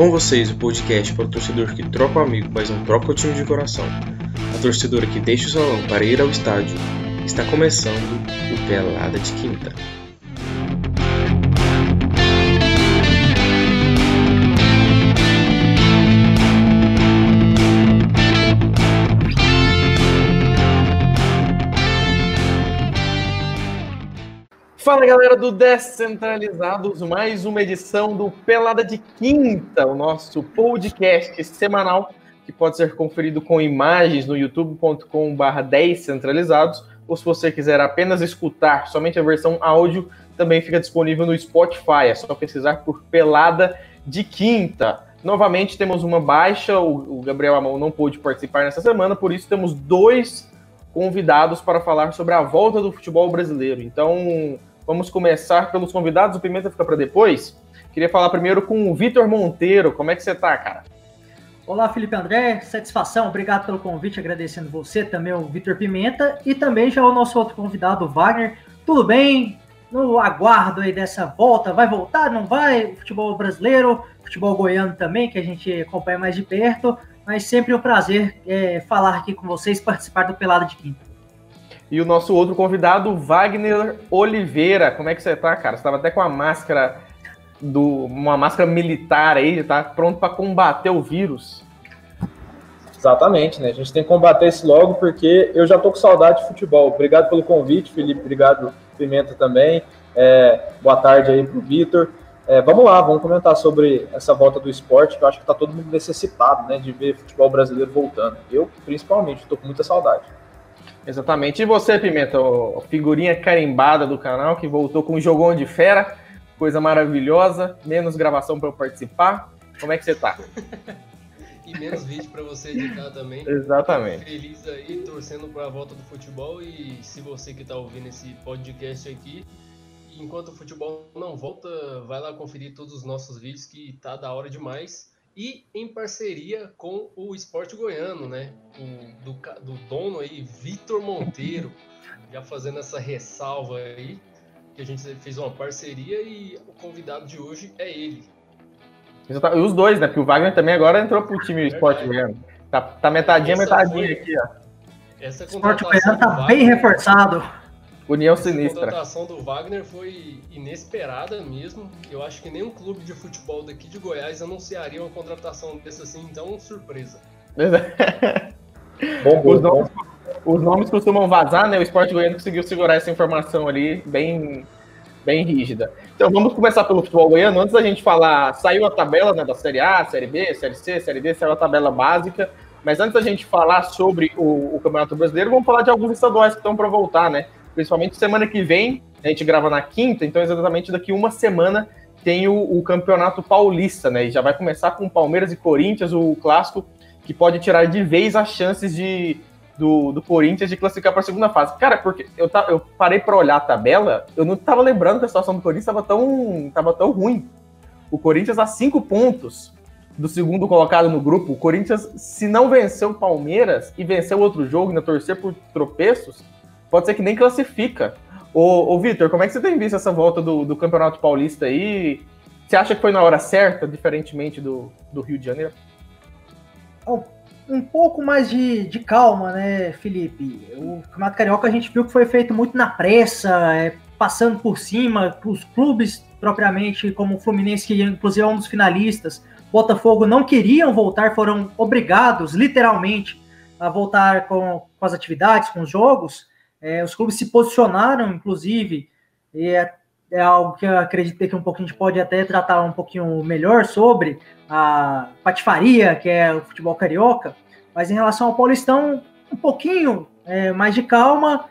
Com vocês, o podcast para o torcedor que troca o amigo, mas não troca o time de coração. A torcedora que deixa o salão para ir ao estádio. Está começando o Pelada de Quinta. Fala galera do Descentralizados, mais uma edição do Pelada de Quinta, o nosso podcast semanal que pode ser conferido com imagens no youtube.com/barra descentralizados ou se você quiser apenas escutar somente a versão áudio, também fica disponível no Spotify. É só pesquisar por Pelada de Quinta. Novamente temos uma baixa, o Gabriel Amon não pôde participar nessa semana, por isso temos dois convidados para falar sobre a volta do futebol brasileiro. Então, Vamos começar pelos convidados, o Pimenta fica para depois. Queria falar primeiro com o Vitor Monteiro. Como é que você tá, cara? Olá, Felipe André, satisfação, obrigado pelo convite, agradecendo você, também o Vitor Pimenta e também já o nosso outro convidado, o Wagner. Tudo bem? No aguardo aí dessa volta, vai voltar, não vai? Futebol brasileiro, futebol goiano também, que a gente acompanha mais de perto, mas sempre um prazer é, falar aqui com vocês, participar do Pelado de Quinta. E o nosso outro convidado, Wagner Oliveira. Como é que você tá, cara? Você tava até com a máscara do uma máscara militar aí, tá pronto para combater o vírus. Exatamente, né? A gente tem que combater isso logo porque eu já tô com saudade de futebol. Obrigado pelo convite, Felipe. Obrigado, Pimenta também. É, boa tarde aí pro Vitor. É, vamos lá, vamos comentar sobre essa volta do esporte, que eu acho que tá todo mundo necessitado, né, de ver futebol brasileiro voltando. Eu, principalmente, tô com muita saudade. Exatamente. E você, Pimenta, figurinha carimbada do canal, que voltou com o Jogão de Fera, coisa maravilhosa, menos gravação para eu participar. Como é que você tá? e menos vídeo para você editar também. Exatamente. Feliz aí, torcendo para a volta do futebol e se você que está ouvindo esse podcast aqui, enquanto o futebol não volta, vai lá conferir todos os nossos vídeos que tá da hora demais e em parceria com o Esporte Goiano, né? O, do, do dono aí, Vitor Monteiro, já fazendo essa ressalva aí, que a gente fez uma parceria e o convidado de hoje é ele. E os dois, né? Porque o Wagner também agora entrou pro time do Esporte Goiano. Tá, tá metadinha, essa metadinha foi, aqui, ó. Essa Esporte Goiano tá bem reforçado. União Sinistra. A contratação do Wagner foi inesperada mesmo. Eu acho que nenhum clube de futebol daqui de Goiás anunciaria uma contratação dessa assim, então surpresa. bom, bom, os, nomes, os, nomes, costumam vazar, né? O Esporte Goiano conseguiu segurar essa informação ali bem, bem rígida. Então vamos começar pelo futebol goiano. Antes da gente falar, saiu a tabela né, da Série A, Série B, Série C, Série D, saiu a tabela básica. Mas antes da gente falar sobre o, o Campeonato Brasileiro, vamos falar de alguns estaduais que estão para voltar, né? Principalmente semana que vem, a gente grava na quinta, então exatamente daqui uma semana tem o, o Campeonato Paulista, né? E já vai começar com Palmeiras e Corinthians, o clássico que pode tirar de vez as chances de, do, do Corinthians de classificar para a segunda fase. Cara, porque eu, tá, eu parei para olhar a tabela, eu não estava lembrando que a situação do Corinthians estava tão, tava tão ruim. O Corinthians a cinco pontos do segundo colocado no grupo. O Corinthians, se não venceu o Palmeiras e venceu outro jogo, né, torcer por tropeços, pode ser que nem classifica. Ô, ô Vitor, como é que você tem visto essa volta do, do Campeonato Paulista aí? Você acha que foi na hora certa, diferentemente do, do Rio de Janeiro? Um pouco mais de, de calma, né, Felipe? O Campeonato Carioca a gente viu que foi feito muito na pressa, é, passando por cima, os clubes propriamente, como o Fluminense, que inclusive é um dos finalistas, Botafogo não queriam voltar, foram obrigados, literalmente, a voltar com, com as atividades, com os jogos. É, os clubes se posicionaram, inclusive, e é, é, algo que eu acredito que um pouquinho a gente pode até tratar um pouquinho melhor sobre a patifaria, que é o futebol carioca, mas em relação ao Paulistão, um pouquinho é, mais de calma,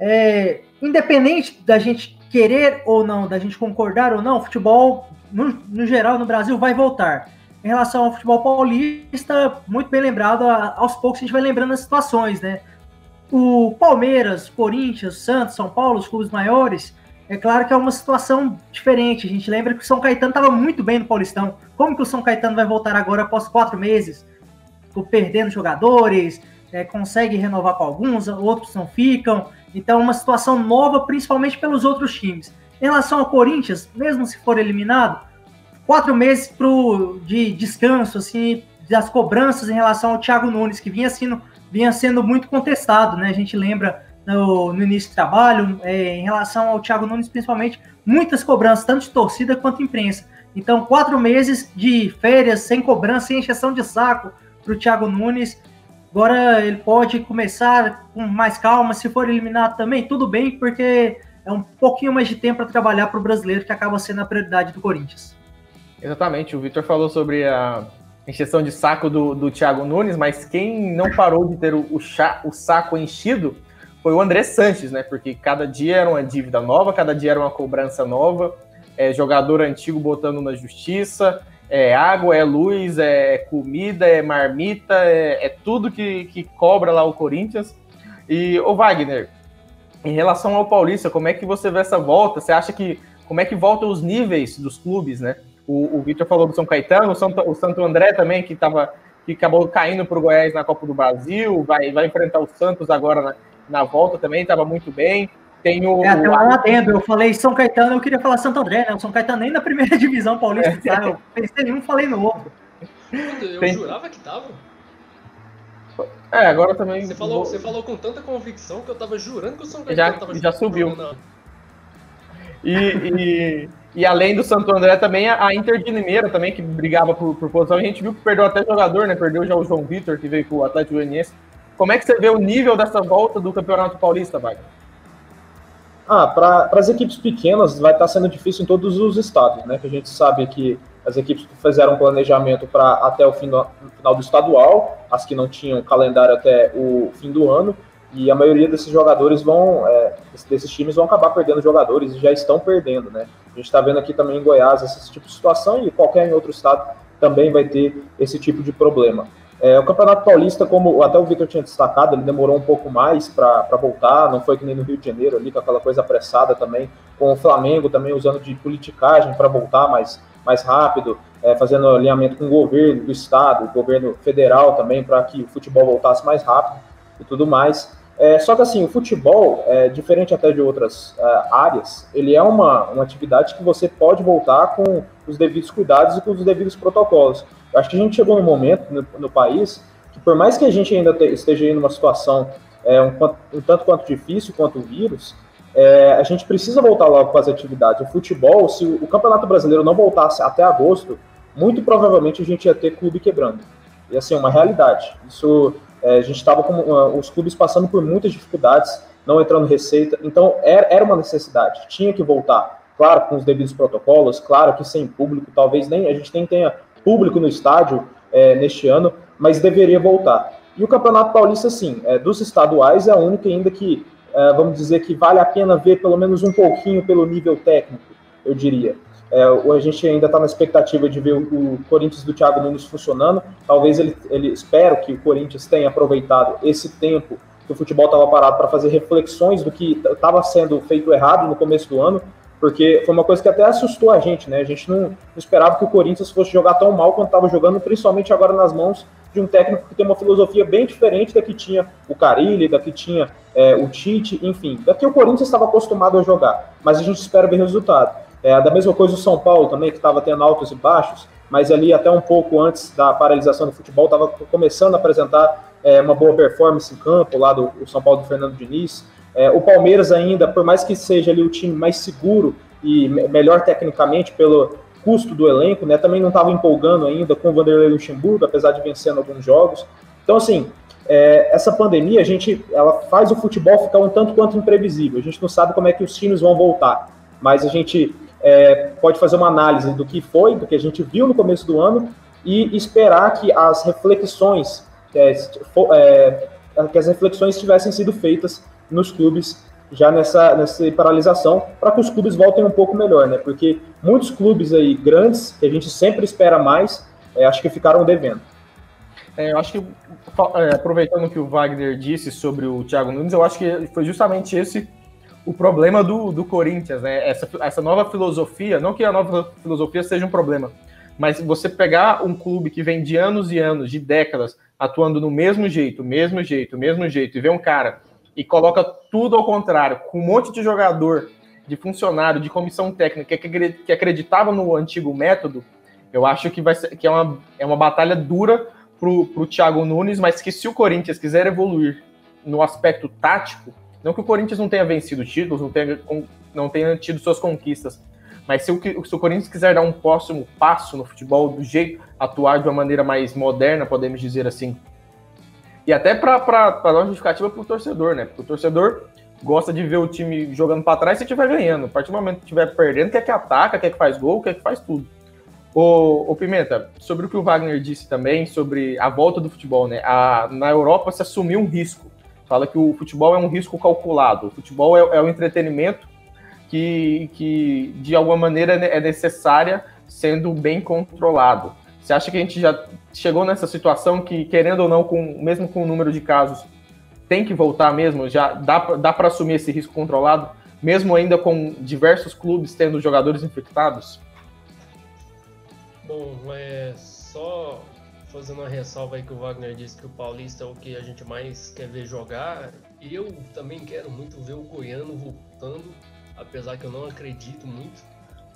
é, independente da gente querer ou não, da gente concordar ou não, o futebol, no, no geral, no Brasil, vai voltar. Em relação ao futebol paulista, muito bem lembrado, aos poucos a gente vai lembrando as situações, né? O Palmeiras, Corinthians, Santos, São Paulo, os clubes maiores, é claro que é uma situação diferente. A gente lembra que o São Caetano estava muito bem no Paulistão. Como que o São Caetano vai voltar agora após quatro meses? Perdendo jogadores, é, consegue renovar com alguns, outros não ficam. Então, uma situação nova, principalmente pelos outros times. Em relação ao Corinthians, mesmo se for eliminado, quatro meses pro, de descanso, assim, das cobranças em relação ao Thiago Nunes, que vinha sendo, vinha sendo muito contestado, né? A gente lembra no, no início do trabalho, é, em relação ao Thiago Nunes, principalmente, muitas cobranças, tanto de torcida quanto imprensa. Então, quatro meses de férias, sem cobrança, sem encheção de saco para o Thiago Nunes. Agora ele pode começar com mais calma. Se for eliminado também, tudo bem, porque é um pouquinho mais de tempo para trabalhar para o brasileiro, que acaba sendo a prioridade do Corinthians. Exatamente, o Vitor falou sobre a encheção de saco do, do Thiago Nunes, mas quem não parou de ter o, o, chá, o saco enchido foi o André Sanches, né? Porque cada dia era uma dívida nova, cada dia era uma cobrança nova, é, jogador antigo botando na justiça, é água, é luz, é comida, é marmita, é, é tudo que, que cobra lá o Corinthians. E, o Wagner, em relação ao Paulista, como é que você vê essa volta? Você acha que como é que voltam os níveis dos clubes, né? O, o Victor falou do São Caetano, o Santo, o Santo André também, que, tava, que acabou caindo para o Goiás na Copa do Brasil, vai, vai enfrentar o Santos agora na, na volta também, estava muito bem. Tem o. É, até um adendo, eu falei São Caetano, eu queria falar Santo André, né? O São Caetano nem na primeira divisão paulista, é. eu pensei em um, falei no outro. Eu Tem... jurava que tava. É, agora também. Você falou, você falou com tanta convicção que eu tava jurando que o São Caetano já, tava Já subiu. E, e, e, além do Santo André, também a Inter de Limeira também, que brigava por, por posição. A gente viu que perdeu até jogador, né? Perdeu já o João Vitor, que veio com o Atlético Goianiense. Como é que você vê o nível dessa volta do Campeonato Paulista, Wagner? Ah, para as equipes pequenas vai estar tá sendo difícil em todos os estados, né? Que a gente sabe que as equipes que fizeram planejamento para até o do, final do estadual, as que não tinham calendário até o fim do ano, e a maioria desses jogadores vão, é, desses times vão acabar perdendo jogadores e já estão perdendo, né? Gente está vendo aqui também em Goiás esse tipo de situação e qualquer outro estado também vai ter esse tipo de problema. É, o Campeonato Paulista, como até o Victor tinha destacado, ele demorou um pouco mais para voltar, não foi que nem no Rio de Janeiro ali, com aquela coisa apressada também, com o Flamengo também usando de politicagem para voltar mais, mais rápido, é, fazendo alinhamento com o governo do estado, o governo federal também, para que o futebol voltasse mais rápido e tudo mais. É, só que assim, o futebol, é, diferente até de outras é, áreas, ele é uma, uma atividade que você pode voltar com os devidos cuidados e com os devidos protocolos. Eu acho que a gente chegou num momento no, no país que, por mais que a gente ainda te, esteja em uma situação é, um, um, tanto quanto difícil quanto o vírus, é, a gente precisa voltar logo com as atividades. O futebol, se o, o Campeonato Brasileiro não voltasse até agosto, muito provavelmente a gente ia ter clube quebrando. E assim, é uma realidade. Isso, é, a gente estava com uh, os clubes passando por muitas dificuldades, não entrando receita, então era, era uma necessidade, tinha que voltar. Claro, com os devidos protocolos, claro que sem público, talvez nem a gente nem tenha público no estádio é, neste ano, mas deveria voltar. E o Campeonato Paulista, sim, é, dos estaduais é a única ainda que, é, vamos dizer, que vale a pena ver pelo menos um pouquinho pelo nível técnico, eu diria. É, a gente ainda está na expectativa de ver o, o, Corinthians do Thiago Nunes funcionando. Talvez ele, ele espero que o Corinthians tenha aproveitado esse tempo que o futebol estava parado para fazer reflexões do que estava sendo feito errado no começo do ano porque foi uma coisa que até assustou a gente, né? A gente não esperava que o Corinthians fosse jogar tão mal quanto estava jogando, principalmente agora nas mãos de um técnico que tem uma filosofia bem diferente da que tinha o Carilli, da que tinha é, o Tite, enfim, da que o Corinthians estava acostumado a jogar. Mas a gente espera ver resultado. É, da mesma coisa o São Paulo também, que estava tendo altos e baixos, mas ali até um pouco antes da paralisação do futebol, estava começando a apresentar é, uma boa performance em campo lá do São Paulo do Fernando Diniz. É, o Palmeiras ainda, por mais que seja ali o time mais seguro e melhor tecnicamente pelo custo do elenco, né, também não estava empolgando ainda com o Vanderlei Luxemburgo, apesar de vencendo alguns jogos. Então, assim, é, essa pandemia, a gente, ela faz o futebol ficar um tanto quanto imprevisível. A gente não sabe como é que os times vão voltar, mas a gente é, pode fazer uma análise do que foi, do que a gente viu no começo do ano e esperar que as reflexões, é, que as reflexões tivessem sido feitas nos clubes já nessa, nessa paralisação, para que os clubes voltem um pouco melhor, né? Porque muitos clubes aí grandes, que a gente sempre espera mais, é, acho que ficaram devendo. É, eu acho que, é, aproveitando o que o Wagner disse sobre o Thiago Nunes, eu acho que foi justamente esse o problema do, do Corinthians, né? Essa, essa nova filosofia, não que a nova filosofia seja um problema, mas você pegar um clube que vem de anos e anos, de décadas, atuando no mesmo jeito, mesmo jeito, mesmo jeito, e ver um cara e coloca tudo ao contrário, com um monte de jogador, de funcionário, de comissão técnica que acreditava no antigo método, Eu acho que vai ser que é uma, é uma batalha dura pro, pro Thiago Nunes, mas que se o Corinthians quiser evoluir no aspecto tático, não que o Corinthians não tenha vencido títulos, não tenha, não tenha tido suas conquistas, mas se o, se o Corinthians quiser dar um próximo passo no futebol, do jeito atuar de uma maneira mais moderna, podemos dizer assim, e até para dar uma justificativa para o torcedor, né? Porque o torcedor gosta de ver o time jogando para trás e estiver ganhando. A partir do momento que estiver perdendo, quer que ataca, quer que faz gol, quer que faz tudo. Ô, ô, Pimenta, sobre o que o Wagner disse também, sobre a volta do futebol, né? A, na Europa se assumiu um risco. Fala que o futebol é um risco calculado. O futebol é, é o entretenimento que, que, de alguma maneira, é necessária sendo bem controlado. Você acha que a gente já chegou nessa situação que, querendo ou não, com, mesmo com o número de casos, tem que voltar mesmo? Já dá, dá para assumir esse risco controlado, mesmo ainda com diversos clubes tendo jogadores infectados? Bom, é só fazendo uma ressalva aí que o Wagner disse que o Paulista é o que a gente mais quer ver jogar. Eu também quero muito ver o Goiano voltando, apesar que eu não acredito muito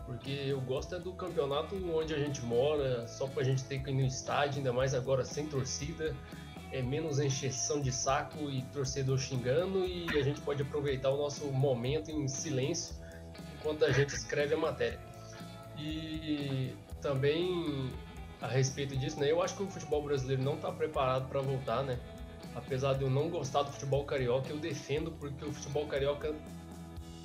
porque eu gosto é do campeonato onde a gente mora, só pra gente ter que ir no estádio, ainda mais agora sem torcida, é menos encheção de saco e torcedor xingando e a gente pode aproveitar o nosso momento em silêncio enquanto a gente escreve a matéria. E também a respeito disso, né, eu acho que o futebol brasileiro não está preparado para voltar, né? Apesar de eu não gostar do futebol carioca, eu defendo porque o futebol carioca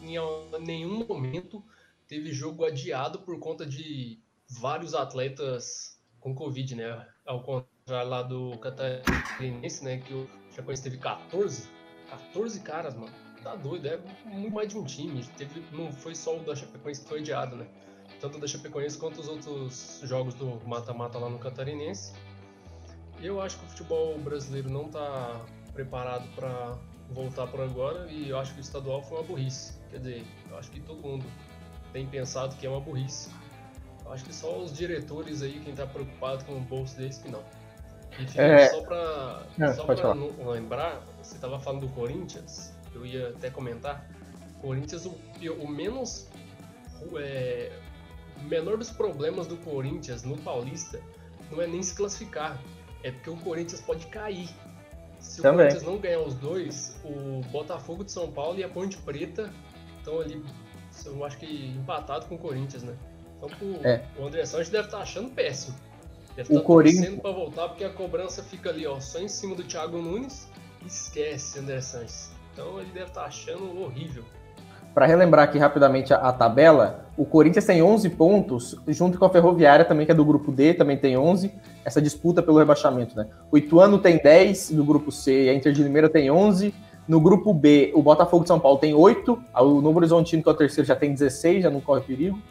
em nenhum momento teve jogo adiado por conta de vários atletas com Covid, né? Ao contrário lá do Catarinense, né? Que o Chapecoense teve 14. 14 caras, mano. Tá doido, é muito mais de um time. Teve, não foi só o da Chapecoense que foi adiado, né? Tanto da Chapecoense quanto os outros jogos do mata-mata lá no Catarinense. Eu acho que o futebol brasileiro não tá preparado para voltar por agora e eu acho que o estadual foi uma burrice. Quer dizer, eu acho que todo mundo tem pensado que é uma burrice. Eu acho que só os diretores aí, quem está preocupado com o bolso deles, que não. E é... só para é, só pra lembrar, você estava falando do Corinthians, eu ia até comentar. Corinthians, o, o menos. É, o menor dos problemas do Corinthians no Paulista não é nem se classificar, é porque o Corinthians pode cair. Se Também. o Corinthians não ganhar os dois, o Botafogo de São Paulo e a Ponte Preta estão ali eu acho que empatado com o Corinthians, né? Então o, é. o André Santos deve estar tá achando péssimo. Deve estar tá torcendo para voltar, porque a cobrança fica ali, ó, só em cima do Thiago Nunes. Esquece André Santos. Então ele deve estar tá achando horrível. Para relembrar aqui rapidamente a, a, tabela, o Corinthians tem 11 pontos, junto com a Ferroviária também, que é do grupo D, também tem 11, essa disputa pelo rebaixamento, né? O Ituano tem 10 do grupo C, a Inter de Limeira tem 11, no grupo B, o Botafogo de São Paulo tem 8, o Novo Horizontino, que é o terceiro, já tem 16, já não corre perigo.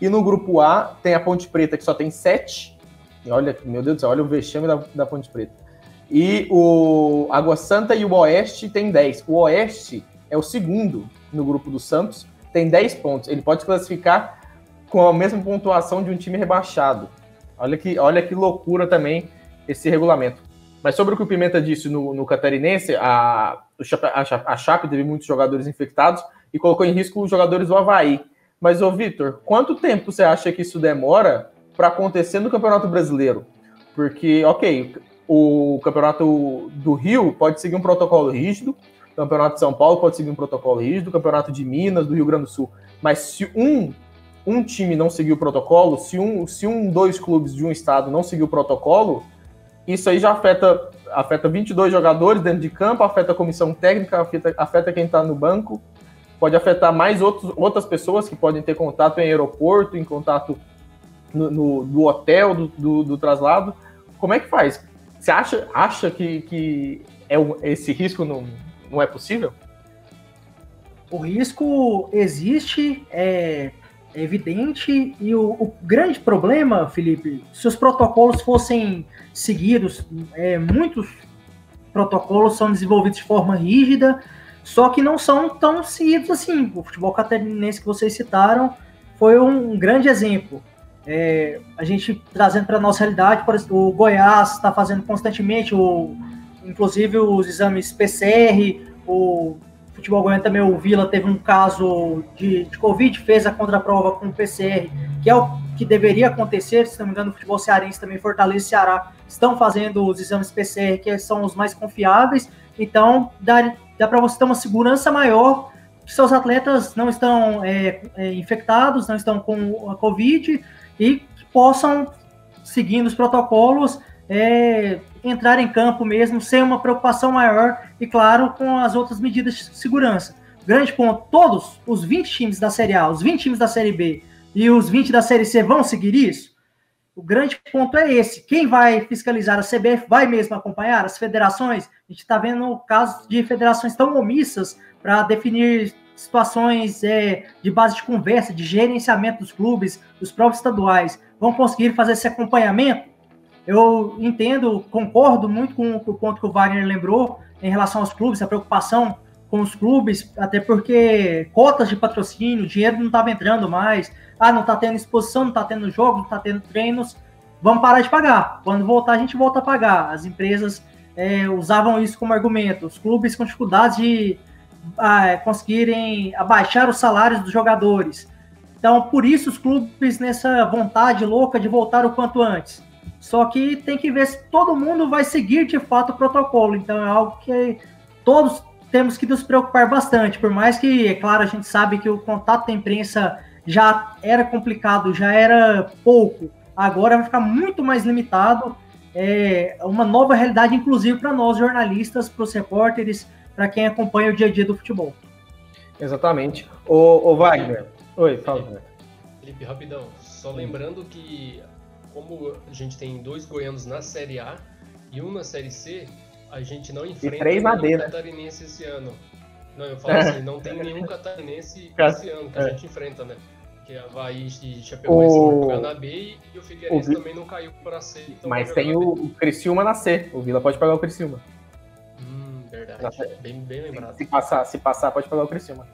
E no grupo A tem a Ponte Preta, que só tem 7. E olha, meu Deus do céu, olha o vexame da, da Ponte Preta. E o Água Santa e o Oeste tem 10. O Oeste é o segundo no grupo do Santos, tem 10 pontos. Ele pode classificar com a mesma pontuação de um time rebaixado. Olha que, olha que loucura também esse regulamento. Mas sobre o que o Pimenta disse no, no Catarinense, a, a Chape teve muitos jogadores infectados e colocou em risco os jogadores do Havaí. Mas, ô Vitor, quanto tempo você acha que isso demora para acontecer no Campeonato Brasileiro? Porque, ok, o Campeonato do Rio pode seguir um protocolo rígido, Campeonato de São Paulo pode seguir um protocolo rígido, Campeonato de Minas, do Rio Grande do Sul. Mas se um, um time não seguir o protocolo, se um, se um, dois clubes de um estado não seguir o protocolo, isso aí já afeta afeta 22 jogadores dentro de campo, afeta a comissão técnica, afeta, afeta quem está no banco, pode afetar mais outros, outras pessoas que podem ter contato em aeroporto, em contato no, no do hotel, do, do, do, traslado. Como é que faz? Você acha, acha que, que é esse risco não, não é possível? O risco existe, é, é evidente, e o, o, grande problema, Felipe, se os protocolos fossem seguidos, é, muitos protocolos são desenvolvidos de forma rígida, só que não são tão seguidos assim. O futebol catarinense que vocês citaram foi um grande exemplo. É, a gente trazendo para a nossa realidade, o Goiás está fazendo constantemente, o, inclusive os exames PCR, o futebol goiano também, o Vila teve um caso de, de Covid, fez a contraprova com o PCR, que é o que deveria acontecer. Se não me engano, o futebol cearense também, Fortaleza e Ceará, estão fazendo os exames PCR, que são os mais confiáveis. Então, dá, dá para você ter uma segurança maior que seus atletas não estão é, é, infectados, não estão com a Covid e que possam, seguindo os protocolos, é, entrar em campo mesmo sem uma preocupação maior e, claro, com as outras medidas de segurança. Grande ponto: todos os 20 times da Série A, os 20 times da Série B e os 20 da Série C vão seguir isso? O grande ponto é esse. Quem vai fiscalizar a CBF vai mesmo acompanhar as federações? A gente está vendo casos de federações tão omissas para definir situações é, de base de conversa, de gerenciamento dos clubes, dos próprios estaduais, vão conseguir fazer esse acompanhamento? Eu entendo, concordo muito com, o ponto que o Wagner lembrou em relação aos clubes, a preocupação com os clubes, até porque cotas de patrocínio, dinheiro não estava entrando mais, ah, não está tendo exposição, não está tendo jogos, não está tendo treinos, vamos parar de pagar. Quando voltar, a gente volta a pagar. As empresas é, usavam isso como argumento. Os clubes com dificuldade de ah, conseguirem abaixar os salários dos jogadores. Então, por isso os clubes nessa vontade louca de voltar o quanto antes. Só que tem que ver se todo mundo vai seguir de fato o protocolo. Então é algo que todos temos que nos preocupar bastante. Por mais que, é claro, a gente sabe que o contato da imprensa já era complicado, já era pouco. Agora vai ficar muito mais limitado. É uma nova realidade, inclusive para nós jornalistas, para os repórteres, para quem acompanha o dia a dia do futebol. Exatamente. O, o Wagner. Oi, fala. Felipe, rapidão. Só lembrando que, como a gente tem dois goianos na Série A e um na Série C, a gente não enfrenta D, né? catarinense esse ano. Não, eu falo assim, não tem nenhum catarinense esse ano que a é. gente enfrenta, né? Que a Havaí e Chapecoense o... jogar na B e o Figueirense o... também não caiu para C. Então Mas tem o, o Criciúma na C. O Vila pode pegar o Criciúma. Hum, verdade. Bem, bem lembrado. Se passar, se passar, pode pegar o Criciúma.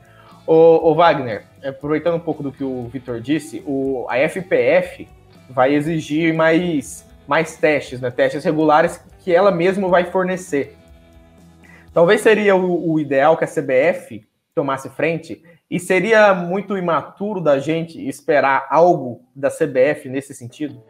Ô, ô Wagner, aproveitando um pouco do que o Vitor disse, o, a FPF vai exigir mais, mais testes, né? Testes regulares que ela mesma vai fornecer. Talvez seria o, o ideal que a CBF tomasse frente, e seria muito imaturo da gente esperar algo da CBF nesse sentido?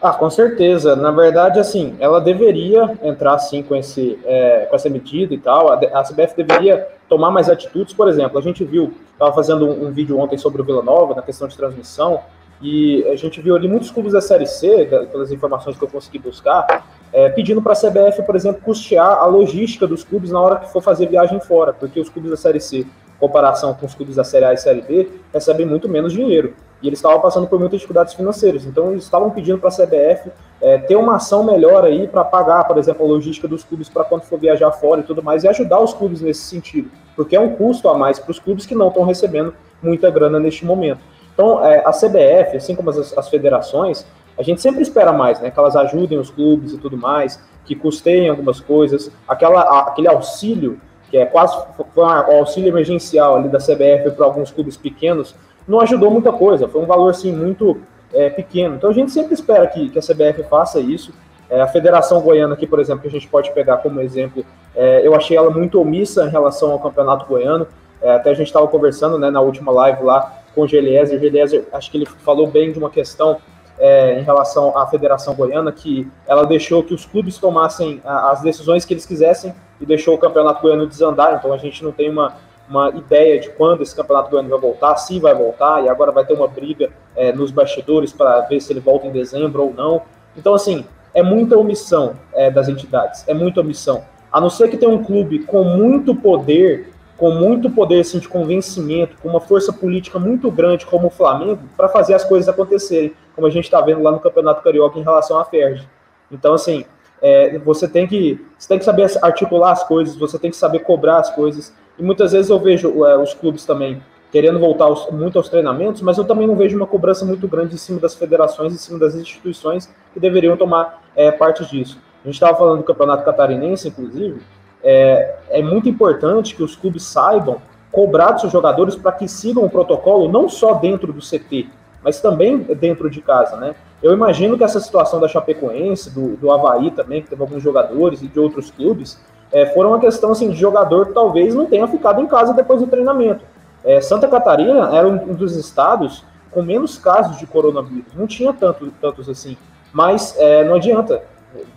Ah, com certeza. Na verdade, assim, ela deveria entrar assim com, esse, é, com essa medida e tal. A, CBF deveria tomar mais atitudes. Por exemplo, a gente viu, estava fazendo um, um, vídeo ontem sobre o Vila Nova, na questão de transmissão, e a gente viu ali muitos clubes da Série C, pelas informações que eu consegui buscar, é, pedindo para a CBF, por exemplo, custear a logística dos clubes na hora que for fazer viagem fora, porque os clubes da Série C, em comparação com os clubes da Série A e Série B, recebem muito menos dinheiro. E eles estavam passando por muitas dificuldades financeiras. Então, eles estavam pedindo para a CBF é, ter uma ação melhor aí para pagar, por exemplo, a logística dos clubes para quando for viajar fora e tudo mais, e ajudar os clubes nesse sentido, porque é um custo a mais para os clubes que não estão recebendo muita grana neste momento. Então, é, a CBF, assim como as, as federações, a gente sempre espera mais, né? Que elas ajudem os clubes e tudo mais, que custeiem algumas coisas. Aquela, aquele auxílio, que é quase foi um auxílio emergencial ali da CBF para alguns clubes pequenos, não ajudou muita coisa. Foi um valor, sim, muito é, pequeno. Então a gente sempre espera que, que a CBF faça isso. É, a Federação Goiana aqui, por exemplo, que a gente pode pegar como exemplo, é, eu achei ela muito omissa em relação ao Campeonato Goiano. É, até a gente estava conversando né, na última live lá com o Geliezer. O Geliezer, acho que ele falou bem de uma questão é, em relação à Federação Goiana, que ela deixou que os clubes tomassem as decisões que eles quisessem e deixou o Campeonato Goiano desandar, então a gente não tem uma, uma ideia de quando esse Campeonato Goiano vai voltar, se vai voltar, e agora vai ter uma briga é, nos bastidores para ver se ele volta em dezembro ou não. Então, assim, é muita omissão é, das entidades, é muita omissão. A não ser que tenha um clube com muito poder com muito poder assim, de convencimento, com uma força política muito grande como o Flamengo, para fazer as coisas acontecerem, como a gente está vendo lá no Campeonato Carioca em relação à Ferdi. Então, assim, é, você, tem que, você tem que saber articular as coisas, você tem que saber cobrar as coisas. E muitas vezes eu vejo é, os clubes também querendo voltar aos, muito aos treinamentos, mas eu também não vejo uma cobrança muito grande em cima das federações, em cima das instituições que deveriam tomar é, parte disso. A gente estava falando do Campeonato Catarinense, inclusive, é, é muito importante que os clubes saibam cobrar dos seus jogadores para que sigam o protocolo não só dentro do CT, mas também dentro de casa, né? Eu imagino que essa situação da Chapecoense, do, do Havaí também, que teve alguns jogadores e de outros clubes, é, foram uma questão assim, de jogador que talvez não tenha ficado em casa depois do treinamento. É, Santa Catarina era um dos estados com menos casos de coronavírus. Não tinha tanto, tantos assim. Mas é, não adianta.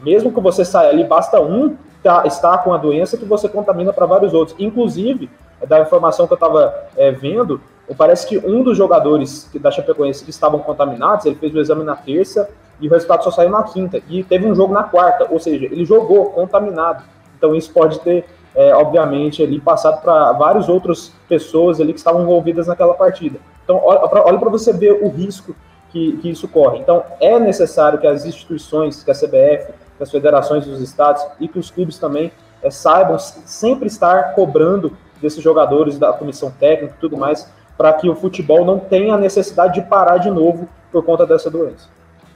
Mesmo que você saia ali, basta um tá, estar com a doença que você contamina para vários outros. Inclusive, da informação que eu estava é, vendo, parece que um dos jogadores da Chapecoense que estavam contaminados, ele fez o exame na terça e o resultado só saiu na quinta. E teve um jogo na quarta, ou seja, ele jogou contaminado. Então isso pode ter, é, obviamente, ali passado para várias outras pessoas ali que estavam envolvidas naquela partida. Então olha para você ver o risco que, que isso corre. Então é necessário que as instituições, que a CBF, que as federações dos estados e que os clubes também é, saibam sempre estar cobrando desses jogadores da comissão técnica e tudo mais, para que o futebol não tenha a necessidade de parar de novo por conta dessa doença.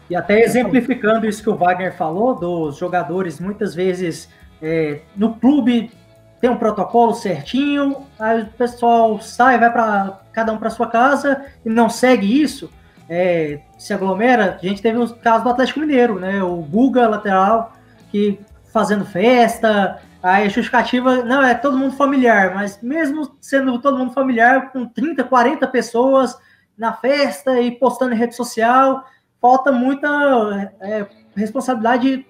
E até exemplificando isso que o Wagner falou, dos jogadores muitas vezes é, no clube tem um protocolo certinho, aí o pessoal sai, vai para cada um para sua casa e não segue isso, é, se aglomera. A gente teve o caso do Atlético Mineiro, né? O Guga, lateral, que fazendo festa, Aí a justificativa, não, é todo mundo familiar, mas mesmo sendo todo mundo familiar, com 30, 40 pessoas na festa e postando em rede social, falta muita é, responsabilidade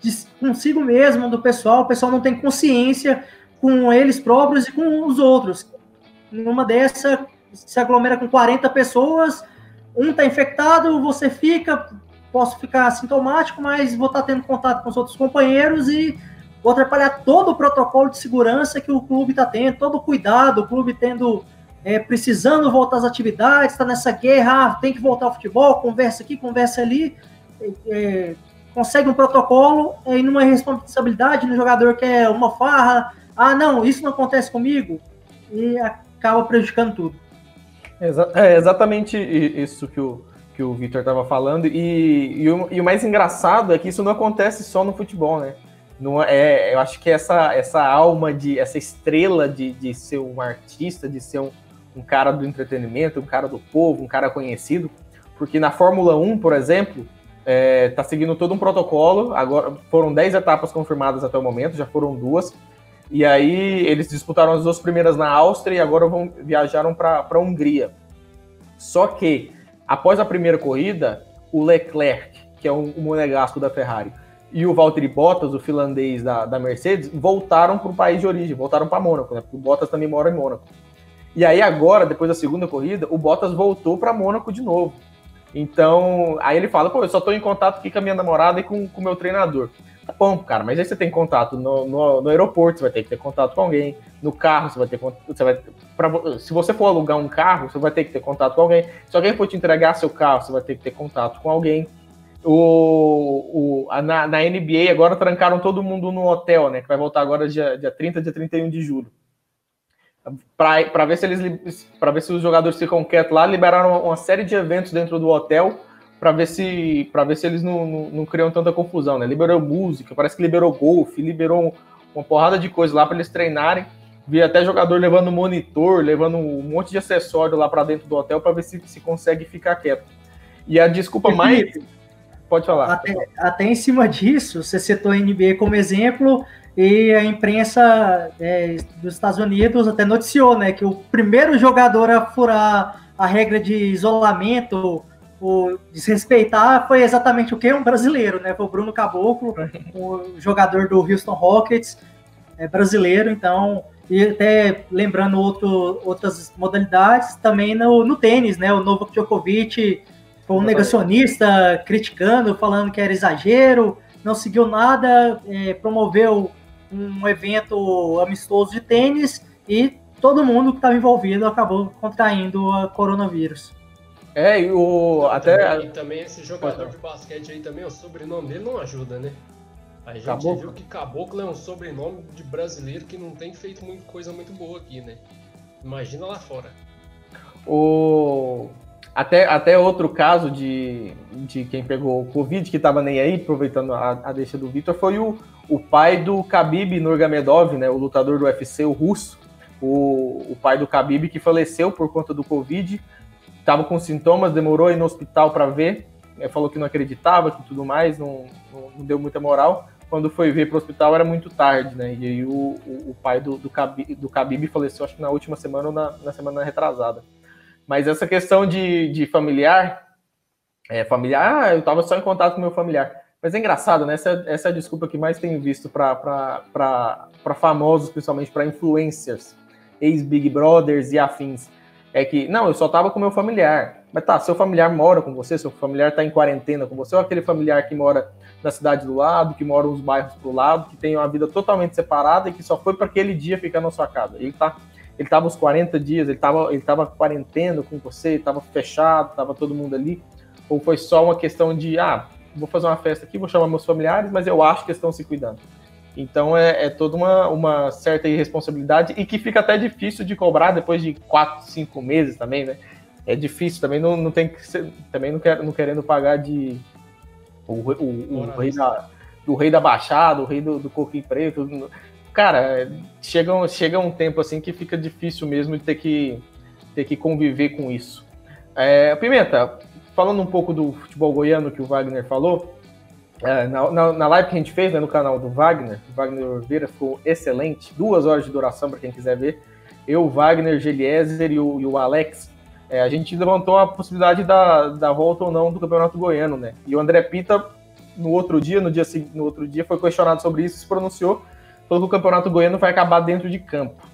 de, consigo mesmo, do pessoal. O pessoal não tem consciência com eles próprios e com os outros. Numa dessa, se aglomera com 40 pessoas, um está infectado, você fica, posso ficar sintomático, mas vou estar tá tendo contato com os outros companheiros e vou atrapalhar todo o protocolo de segurança que o clube está tendo, todo o cuidado, o clube tendo, é, precisando voltar às atividades, está nessa guerra, ah, tem que voltar ao futebol, conversa aqui, conversa ali, é, consegue um protocolo é, e numa responsabilidade no jogador que é uma farra, ah, não, isso não acontece comigo, e acaba prejudicando tudo. É exatamente isso que o, que o Victor estava falando, e, e, o, e o mais engraçado é que isso não acontece só no futebol, né? Não é, eu acho que essa, essa alma de essa estrela de, de ser um artista, de ser um, um cara do entretenimento, um cara do povo, um cara conhecido, porque na Fórmula 1, por exemplo, é, tá seguindo todo um protocolo. Agora foram 10 etapas confirmadas até o momento, já foram duas. E aí eles disputaram as duas primeiras na Áustria e agora vão viajaram para a Hungria. Só que após a primeira corrida, o Leclerc, que é o, o monegasco da Ferrari, e o Valtteri Bottas, o finlandês da, da Mercedes, voltaram para o país de origem, voltaram para Mônaco, né? Porque o Bottas também mora em Mônaco. E aí agora, depois da segunda corrida, o Bottas voltou para Mônaco de novo. Então, aí ele fala, pô, eu só estou em contato aqui com a minha namorada e com o meu treinador. Tá bom, cara, mas aí você tem contato no, no, no, aeroporto, você vai ter que ter contato com alguém. No carro, você vai ter você vai Se você for alugar um carro, você vai ter que ter contato com alguém. Se alguém for te entregar seu carro, você vai ter que ter contato com alguém. O, o, a, na, na, NBA agora trancaram todo mundo no hotel, né? Que vai voltar agora dia, dia 30, dia 31 de julho. Para ver se eles para ver se os jogadores ficam quietos lá, liberaram uma série de eventos dentro do hotel para ver se para ver se eles não, não, não, criam tanta confusão, né? Liberou música, parece que liberou golfe, liberou uma porrada de coisa lá para eles treinarem. Vi até jogador levando monitor, levando um monte de acessório lá para dentro do hotel para ver se, se consegue ficar quieto. E a desculpa mais Pode falar. Até, até em cima disso, você citou a NBA como exemplo, e a imprensa é, dos Estados Unidos até noticiou, né, que o primeiro jogador a furar a regra de isolamento, o desrespeitar, foi exatamente o que? Um brasileiro, né? Foi o Bruno Caboclo, o jogador do Houston Rockets, é brasileiro, então, e até lembrando outro, outras modalidades, também no, no tênis, né? O Novak Djokovic foi um negacionista criticando, falando que era exagero, não seguiu nada, é, promoveu um evento amistoso de tênis e todo mundo que estava envolvido acabou contraindo a coronavírus. É, e o. Até. Também, e também esse jogador de basquete aí também, o sobrenome dele não ajuda, né? A gente Caboclo. viu que Caboclo é um sobrenome de brasileiro que não tem feito muita coisa muito boa aqui, né? Imagina lá fora. O. Até, até outro caso de, de quem pegou o Covid, que estava nem aí, aproveitando a, a deixa do Vitor, foi o, o pai do Khabib Nurmagomedov, né, o lutador do UFC, o russo, o, o pai do Khabib que faleceu por conta do Covid, estava com sintomas, demorou a ir no hospital para ver, falou que não acreditava, que tudo mais, não, não, não, deu muita moral, quando foi ver para o hospital era muito tarde, né? E aí o, o, o pai do, do, Khabib, do Khabib faleceu, acho que na última semana ou na, na semana retrasada. Mas essa questão de, de familiar, é, familiar, ah, eu estava só em contato com meu familiar. Mas é engraçado, né? Essa, essa é a desculpa que mais tenho visto para famosos, principalmente para influencers, ex-Big Brothers e afins. É que, não, eu só estava com meu familiar. Mas tá, seu familiar mora com você, seu familiar está em quarentena com você, ou aquele familiar que mora na cidade do lado, que mora nos bairros do lado, que tem uma vida totalmente separada e que só foi para aquele dia ficar na sua casa. Ele tá ele estava uns 40 dias, ele estava ele tava quarentena com você, estava fechado, estava todo mundo ali, ou foi só uma questão de, ah, vou fazer uma festa aqui, vou chamar meus familiares, mas eu acho que estão se cuidando. Então é, é, toda uma, uma certa irresponsabilidade e que fica até difícil de cobrar depois de quatro, cinco meses também, né? É difícil também, não, não tem que ser, também não, quer, não querendo pagar de o, o, o rei da, do rei da Baixada, o rei do, do coquinho preto. Cara, chega, chega um tempo assim que fica difícil mesmo de ter que, ter que conviver com isso. É, Pimenta, falando um pouco do futebol goiano que o Wagner falou, é, na, na, na, live que a gente fez né, no canal do Wagner, o Wagner Oliveira ficou excelente, duas horas de duração para quem quiser ver. Eu, Wagner, Geliezer e o, e o Alex, é, a gente levantou a possibilidade da, da volta ou não do Campeonato Goiano, né? E o André Pita, no outro dia, no dia no outro dia, foi questionado sobre isso e se pronunciou, falou que o Campeonato Goiano vai acabar dentro de campo.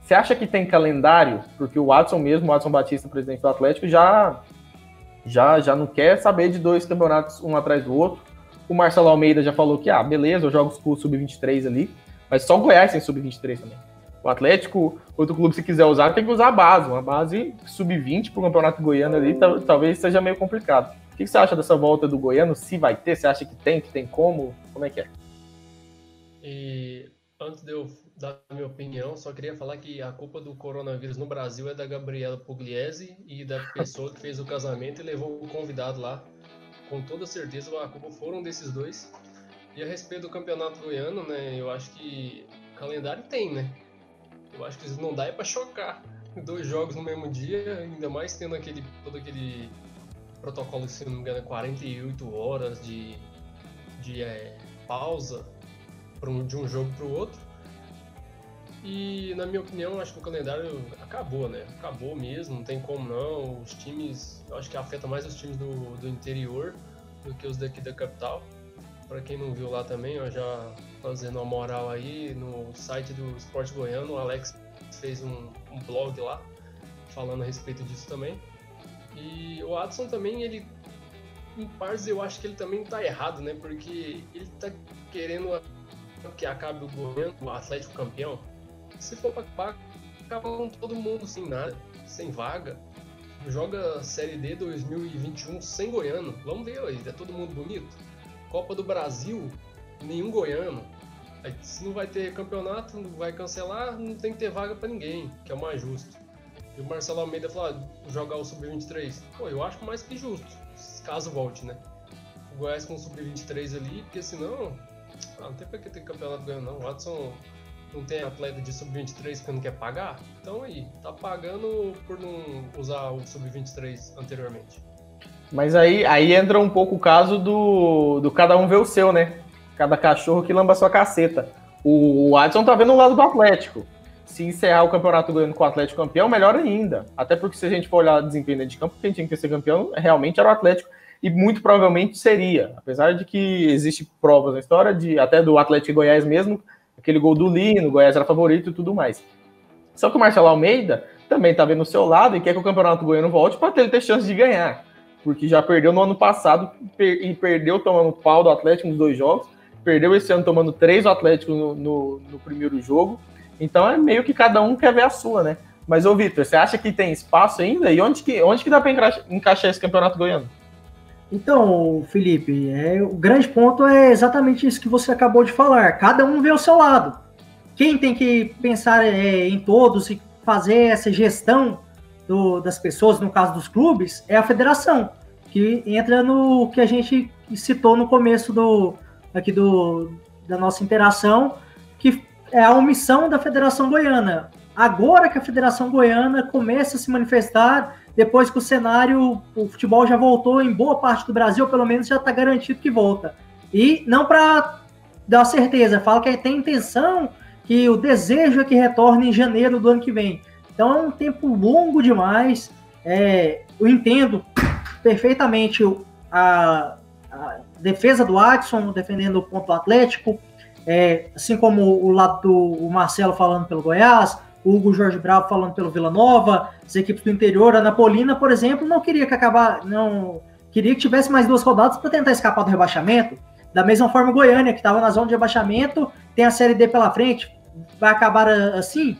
Você acha que tem calendário? Porque o Watson mesmo, o Watson Batista, presidente do Atlético, já já já não quer saber de dois campeonatos um atrás do outro o Marcelo Almeida já falou que, ah, beleza, eu jogo com o Sub-23 ali, mas só o Goiás tem Sub-23 também. O Atlético, outro clube, se quiser usar, tem que usar a base. Uma base sub-20 para o Campeonato Goiano ali, talvez seja meio complicado. O que você acha dessa volta do Goiano? Se vai ter? Você acha que tem, que tem como? Como é que é? E antes de eu dar minha opinião, só queria falar que a culpa do coronavírus no Brasil é da Gabriela Pugliese e da pessoa que fez o casamento e levou o convidado lá com toda certeza a culpa foram desses dois. E a respeito do campeonato goiano, né, eu acho que calendário tem, né? Eu acho que não dá é para chocar dois jogos no mesmo dia, ainda mais tendo aquele todo aquele protocolo, se não me engano, 48 é horas de, de é, pausa de um jogo para o outro. E na minha opinião, acho que o calendário acabou, né? Acabou mesmo, não tem como não. Os times, eu acho que afeta mais os times do, do interior do que os daqui da capital. Para quem não viu lá também, já fazendo uma moral aí no site do Esporte Goiano, o Alex fez um, um blog lá falando a respeito disso também. E o Adson também, ele em partes eu acho que ele também tá errado, né? Porque ele tá querendo que acabe o Goiano, o Atlético campeão se for pra acabar, acaba com todo mundo sem nada, sem vaga. Joga Série D 2021 sem goiano. Vamos ver aí, é todo mundo bonito. Copa do Brasil, nenhum goiano. Aí, se não vai ter campeonato, não vai cancelar, não tem que ter vaga para ninguém, que é o mais justo. E o Marcelo Almeida falou, ah, jogar o Sub-23. Pô, eu acho mais que justo, caso volte, né? O Goiás com o Sub-23 ali, porque senão, ah, não tem pra que ter campeonato ganhando não. O Watson não tem atleta de sub-23 que não quer pagar? Então aí, tá pagando por não usar o sub-23 anteriormente. Mas aí, aí entra um pouco o caso do, do cada um ver o seu, né? Cada cachorro que lamba sua caceta. O, o Adson tá vendo o lado do Atlético. Se encerrar o campeonato ganhando com o Atlético campeão, melhor ainda. Até porque se a gente for olhar o desempenho de campo, quem tinha que ser campeão realmente era o Atlético. E muito provavelmente seria. Apesar de que existe provas na história, de até do Atlético Goiás mesmo, aquele gol do Lino, Goiás era favorito e tudo mais. Só que o Marcelo Almeida também tá vendo o seu lado e quer que o Campeonato Goiano volte para ele ter chance de ganhar. Porque já perdeu no ano passado e perdeu tomando pau do Atlético nos dois jogos. Perdeu esse ano tomando três do Atlético no, no, no primeiro jogo. Então é meio que cada um quer ver a sua, né? Mas, ô Vitor, você acha que tem espaço ainda? E onde que, onde que dá para encaixar esse campeonato goiano? Então, Felipe, é, o grande ponto é exatamente isso que você acabou de falar. Cada um vê o seu lado. Quem tem que pensar é, em todos e fazer essa gestão do, das pessoas, no caso dos clubes, é a federação, que entra no que a gente citou no começo do, aqui do, da nossa interação, que é a omissão da Federação Goiana. Agora que a Federação Goiana começa a se manifestar depois que o cenário, o futebol já voltou em boa parte do Brasil, pelo menos já está garantido que volta. E não para dá certeza, fala que tem intenção, que o desejo é que retorne em janeiro do ano que vem. Então é um tempo longo demais. É, eu entendo perfeitamente a, a defesa do Adson defendendo o ponto atlético, é, assim como o lado do o Marcelo falando pelo Goiás, o Hugo Jorge Bravo falando pelo Vila Nova, as equipes do interior, a Napolina, por exemplo, não queria que acabar, não queria que tivesse mais duas rodadas para tentar escapar do rebaixamento. Da mesma forma, o Goiânia, que estava na zona de rebaixamento, tem a Série D pela frente, vai acabar assim.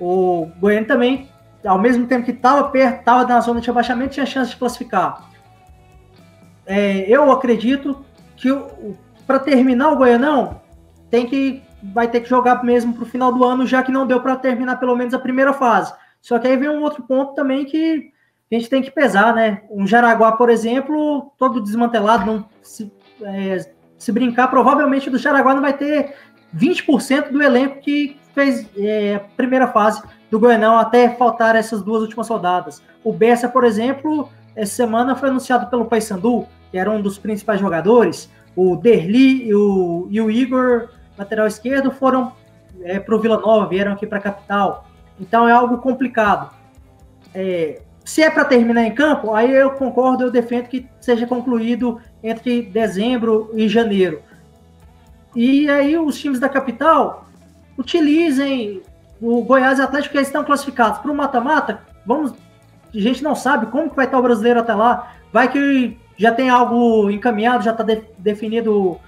O Goiânia também, ao mesmo tempo que estava perto, estava na zona de rebaixamento, tinha chance de classificar. É, eu acredito que para terminar o Goianão, tem que vai ter que jogar mesmo para o final do ano, já que não deu para terminar pelo menos a primeira fase. Só que aí vem um outro ponto também que a gente tem que pesar, né? Um Jaraguá, por exemplo, todo desmantelado, não se, é, se brincar, provavelmente do Jaraguá não vai ter 20% do elenco que fez é, a primeira fase do Goianão até faltar essas duas últimas rodadas. O Bessa, por exemplo, essa semana foi anunciado pelo Paysandu, que era um dos principais jogadores. O Derli e o, e o Igor lateral esquerdo, foram é, para o Vila Nova, vieram aqui para a capital. Então é algo complicado. É, se é para terminar em campo, aí eu concordo, eu defendo que seja concluído entre dezembro e janeiro. E aí os times da capital utilizem o Goiás e Atlético que estão classificados para o mata-mata. Vamos, a gente não sabe como que vai estar o brasileiro até lá. Vai que já tem algo encaminhado, já está de, definido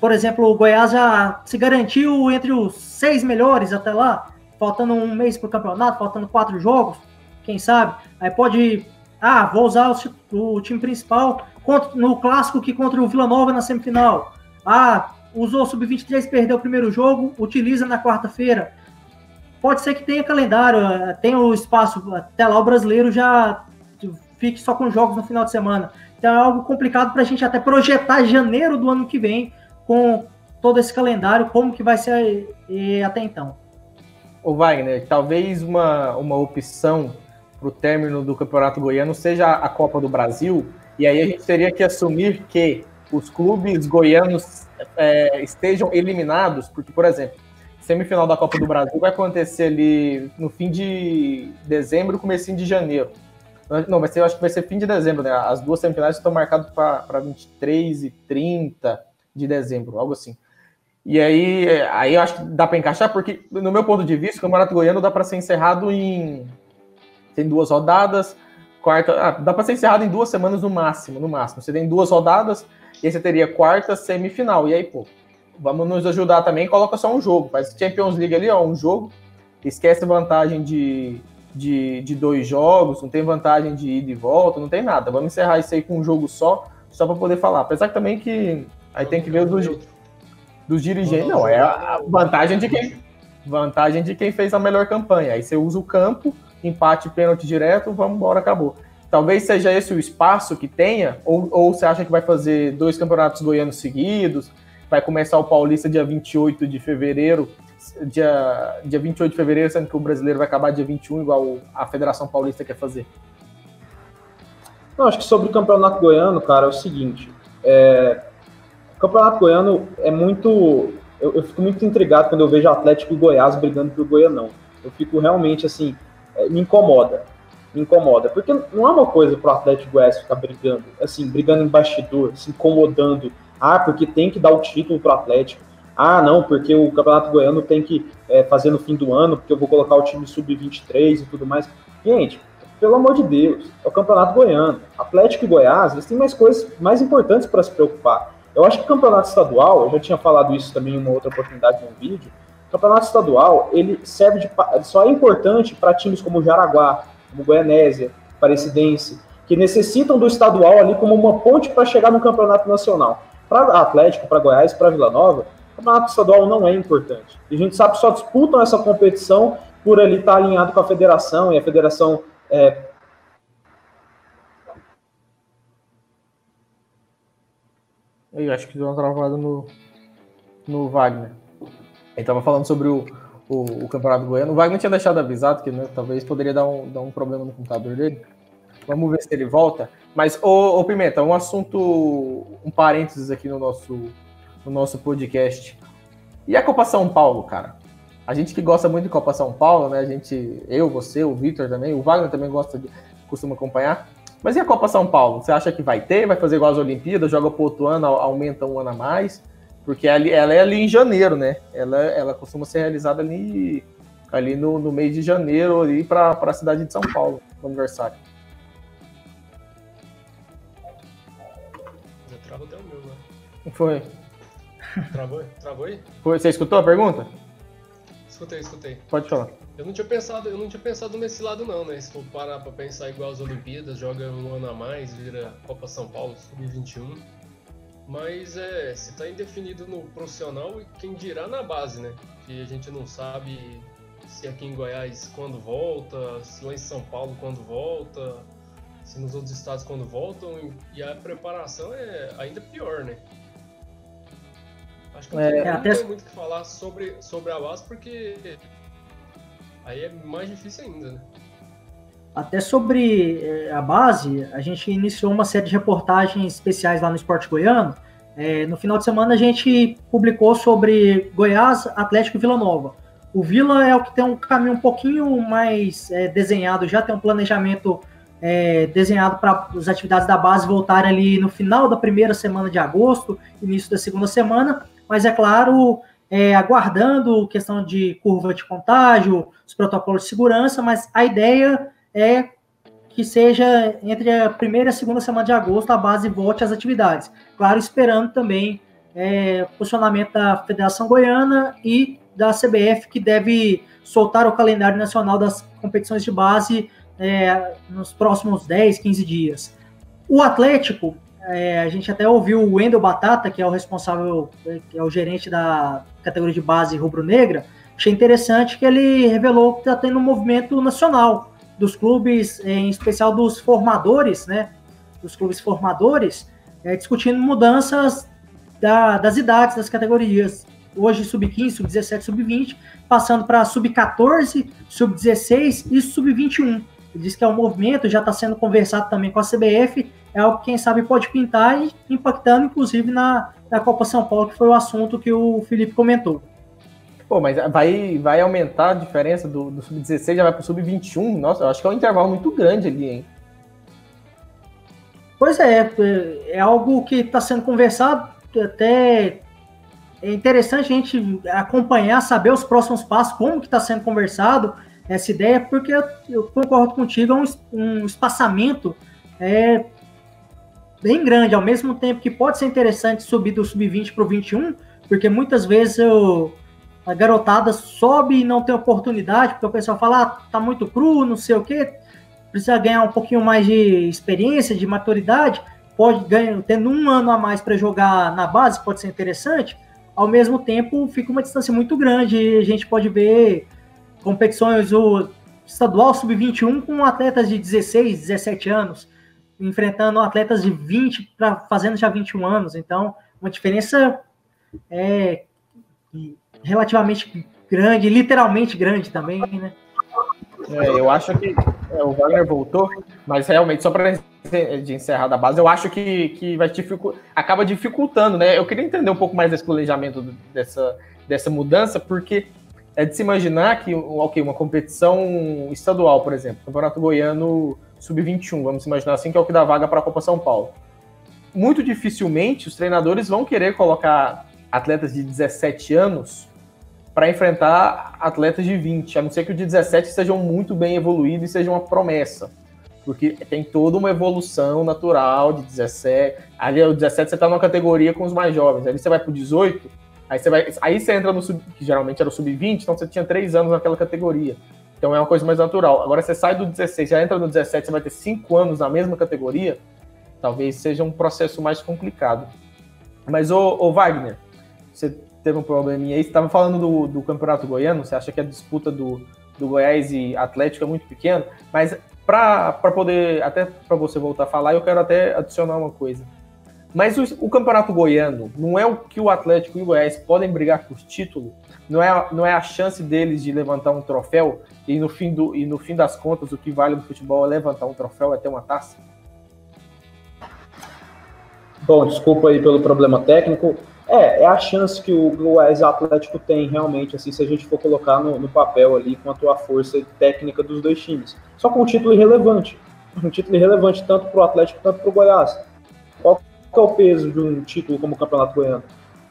por exemplo, o Goiás já se garantiu entre os seis melhores até lá, faltando um mês para o campeonato, faltando quatro jogos, quem sabe? Aí pode. Ah, vou usar o, o time principal contra, no clássico que contra o Vila Nova na semifinal. Ah, usou o Sub-23, perdeu o primeiro jogo, utiliza na quarta-feira. Pode ser que tenha calendário, eh, tenha o espaço, até lá o brasileiro já fique só com jogos no final de semana. Então é algo complicado para a gente até projetar janeiro do ano que vem com todo esse calendário, como que vai ser até então. O Wagner, talvez uma, uma opção para o término do Campeonato Goiano seja a Copa do Brasil, e aí a gente teria que assumir que os clubes goianos é, estejam eliminados, porque, por exemplo, semifinal da Copa do Brasil vai acontecer ali no fim de dezembro, comecinho de janeiro. Não, vai ser, acho que vai ser fim de dezembro, né? As duas semifinais estão marcadas para 23 e 30 de dezembro, algo assim. E aí, aí eu acho que dá para encaixar, porque, no meu ponto de vista, o Campeonato Goiano dá para ser encerrado em. Tem duas rodadas, quarta. Ah, dá para ser encerrado em duas semanas no máximo, no máximo. Você tem duas rodadas, e aí você teria quarta, semifinal. E aí, pô, vamos nos ajudar também, coloca só um jogo. Faz Champions League ali, ó, um jogo. Esquece vantagem de, de, de dois jogos, não tem vantagem de ida e volta, não tem nada. Vamos encerrar isso aí com um jogo só, só para poder falar. Apesar que também que Aí tem que ver dos, dos dirigentes. Não, é a vantagem de quem vantagem de quem fez a melhor campanha. Aí você usa o campo, empate, pênalti direto, vamos embora, acabou. Talvez seja esse o espaço que tenha, ou, ou você acha que vai fazer dois campeonatos goianos seguidos, vai começar o Paulista dia 28 de fevereiro, dia, dia 28 de fevereiro, sendo que o brasileiro vai acabar dia 21, igual a Federação Paulista quer fazer. Não, acho que sobre o campeonato goiano, cara, é o seguinte, é, Campeonato Goiano é muito. Eu, eu, fico muito intrigado quando eu vejo Atlético e Goiás brigando por Goianão. Eu fico realmente assim. É, me incomoda. Me incomoda. Porque não é uma coisa pro Atlético Goiás ficar brigando, assim, brigando em bastidor, se incomodando. Ah, porque tem que dar o título pro Atlético. Ah, não, porque o Campeonato Goiano tem que é, fazer no fim do ano, porque eu vou colocar o time sub-23 e tudo mais. Gente, pelo amor de Deus, é o Campeonato Goiano. Atlético e Goiás, eles têm mais coisas mais importantes para se preocupar. Eu acho que o campeonato estadual, eu já tinha falado isso também em uma outra oportunidade no vídeo, campeonato estadual, ele serve de só é importante para times como Jaraguá, como Goianésia, Parecidense, que necessitam do estadual ali como uma ponte para chegar no campeonato nacional. Para Atlético, para Goiás, para Vila Nova, o campeonato estadual não é importante. E a gente sabe que só disputam essa competição por ali estar tá alinhado com a federação, e a federação é, Eu acho que deu uma travada no, no Wagner. Ele estava falando sobre o, o, o, Campeonato Goiano. O Wagner tinha deixado avisado que né, talvez poderia dar um, dar um problema no computador dele. Vamos ver se ele volta. Mas, ô, ô Pimenta, um assunto, um parênteses aqui no nosso, no nosso podcast. E a Copa São Paulo, cara? A gente que gosta muito de Copa São Paulo, né? A gente, eu, você, o Vitor também, o Wagner também gosta de, costuma acompanhar. Mas e a Copa São Paulo? Você acha que vai ter? Vai fazer igual as Olimpíadas? Joga pro outro ano, aumenta um ano a mais? Porque ela, ela é ali em janeiro, né? Ela, ela costuma ser realizada ali, ali no, no mês de janeiro, ali para a cidade de São Paulo, no aniversário. Travou até o meu, né? Foi. Travou? Travou aí? Foi. Você escutou a pergunta? Escutei, escutei. Pode falar. Eu não tinha pensado, eu não tinha pensado nesse lado não, né? Se for parar pra pensar igual as Olimpíadas, joga um ano a mais, vira Copa São Paulo, Sub-21. Mas é, se tá indefinido no profissional, quem dirá na base, né? Que a gente não sabe se aqui em Goiás quando volta, se lá em São Paulo quando volta, se nos outros estados quando voltam, e a preparação é ainda pior, né? Acho que não é, tem, até... tem muito o que falar sobre, sobre a base, porque aí é mais difícil ainda, né? Até sobre eh, a base, a gente iniciou uma série de reportagens especiais lá no Esporte Goiano. É, no final de semana a gente publicou sobre Goiás, Atlético e Vila Nova. O Vila é o que tem um caminho um pouquinho mais é, desenhado, já tem um planejamento é, desenhado para as atividades da base voltarem ali no final da primeira semana de agosto, início da segunda semana, mas é claro, é, aguardando questão de curva de contágio, os protocolos de segurança, mas a ideia é que seja entre a primeira e a segunda semana de agosto a base volte às atividades. Claro, esperando também é, o posicionamento da Federação Goiana e da CBF, que deve soltar o calendário nacional das competições de base é, nos próximos 10, 15 dias. O Atlético, é, a gente até ouviu o Wendel Batata, que é o responsável, que é o gerente da categoria de base rubro-negra, achei interessante que ele revelou que está tendo um movimento nacional dos clubes, em especial dos formadores, né? Dos clubes formadores, é, discutindo mudanças da, das idades das categorias. Hoje, sub-15, sub-17, sub-20, passando para sub-14, sub-16 e sub-21. Ele diz que é um movimento, já está sendo conversado também com a CBF, é algo que quem sabe pode pintar e impactando, inclusive, na, na Copa São Paulo, que foi o assunto que o Felipe comentou. Pô, mas vai, vai aumentar a diferença do, do sub-16, já vai pro sub-21? Nossa, eu acho que é um intervalo muito grande ali, hein? Pois é, é algo que está sendo conversado, até é interessante a gente acompanhar, saber os próximos passos, como que está sendo conversado essa ideia, porque eu, eu concordo contigo, é um, um espaçamento é, bem grande, ao mesmo tempo que pode ser interessante subir do sub-20 para o 21, porque muitas vezes eu a garotada sobe e não tem oportunidade, porque o pessoal fala, ah, tá muito cru, não sei o quê, precisa ganhar um pouquinho mais de experiência, de maturidade, pode ganhar, tendo um ano a mais para jogar na base, pode ser interessante. Ao mesmo tempo, fica uma distância muito grande e a gente pode ver competições o estadual sub-21 com atletas de 16, 17 anos, enfrentando atletas de 20 para fazendo já 21 anos. Então, uma diferença é, relativamente grande, literalmente grande também, né? É, eu acho que é, o Wagner voltou, mas realmente, só para de encerrar da base, eu acho que, que vai dificu acaba dificultando, né? Eu queria entender um pouco mais desse planejamento dessa, dessa mudança, porque é de se imaginar que okay, uma competição estadual, por exemplo, Campeonato Goiano Sub-21, vamos imaginar assim, que é o que dá vaga para a Copa São Paulo. Muito dificilmente os treinadores vão querer colocar atletas de 17 anos para enfrentar atletas de 20, a não ser que o de 17 sejam muito bem evoluídos e seja uma promessa. Porque tem toda uma evolução natural de 17. Ali, o 17 você está numa categoria com os mais jovens. Ali você vai para o 18, aí você, vai, aí você entra no sub, que geralmente era o sub-20, então você tinha 3 anos naquela categoria. Então é uma coisa mais natural. Agora você sai do 16, já entra no 17, você vai ter 5 anos na mesma categoria, talvez seja um processo mais complicado. Mas, ô, Wagner, você teve um probleminha aí. Você estava falando do, do Campeonato Goiano, você acha que a disputa do, do Goiás e Atlético é muito pequena, mas para poder, até para você voltar a falar, eu quero até adicionar uma coisa. Mas o, o, Campeonato Goiano não é o que o Atlético e o Goiás podem brigar por título, não é, não é a chance deles de levantar um troféu e no, fim do, e no fim das contas o que vale no futebol é levantar um troféu, é ter uma taça? Bom, desculpa aí pelo problema técnico. É, é a chance que o Goiás Atlético tem realmente, assim, se a gente for colocar no, no, papel ali quanto à força técnica dos dois times. Só com um título irrelevante. Um título irrelevante tanto para o Atlético quanto para o Goiás. Qual é o peso de um título como o Campeonato Goiano?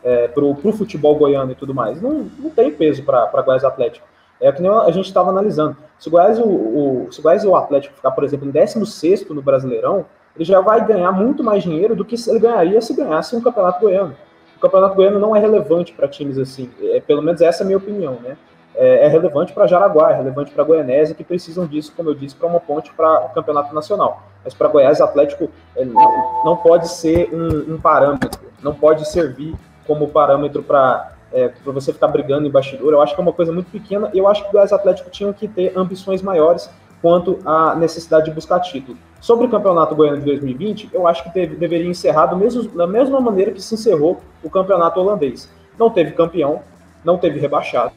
É, para o futebol goiano e tudo mais. Não, não tem peso para Goiás Atlético. É que nem a gente estava analisando. Se o, Goiás, o, o, se o Goiás e o Atlético ficar, por exemplo, em 16 no Brasileirão, ele já vai ganhar muito mais dinheiro do que ele ganharia se ganhasse um campeonato goiano. O campeonato goiano não é relevante para times assim, é, pelo menos essa é a minha opinião, né? É, é relevante para Jaraguá, é relevante para Goianésia, que precisam disso, como eu disse, para uma ponte para o campeonato nacional. Mas para Goiás, Atlético é, não, não, pode ser um, um parâmetro, não pode servir como parâmetro para é, para você ficar brigando em bastidor, eu acho que é uma coisa muito pequena e eu acho que o Atlético tinha que ter ambições maiores quanto à necessidade de buscar título. Sobre o Campeonato Goiano de 2020, eu acho que teve, deveria encerrar do mesmo, da mesma maneira que se encerrou o Campeonato Holandês. Não teve campeão, não teve rebaixado,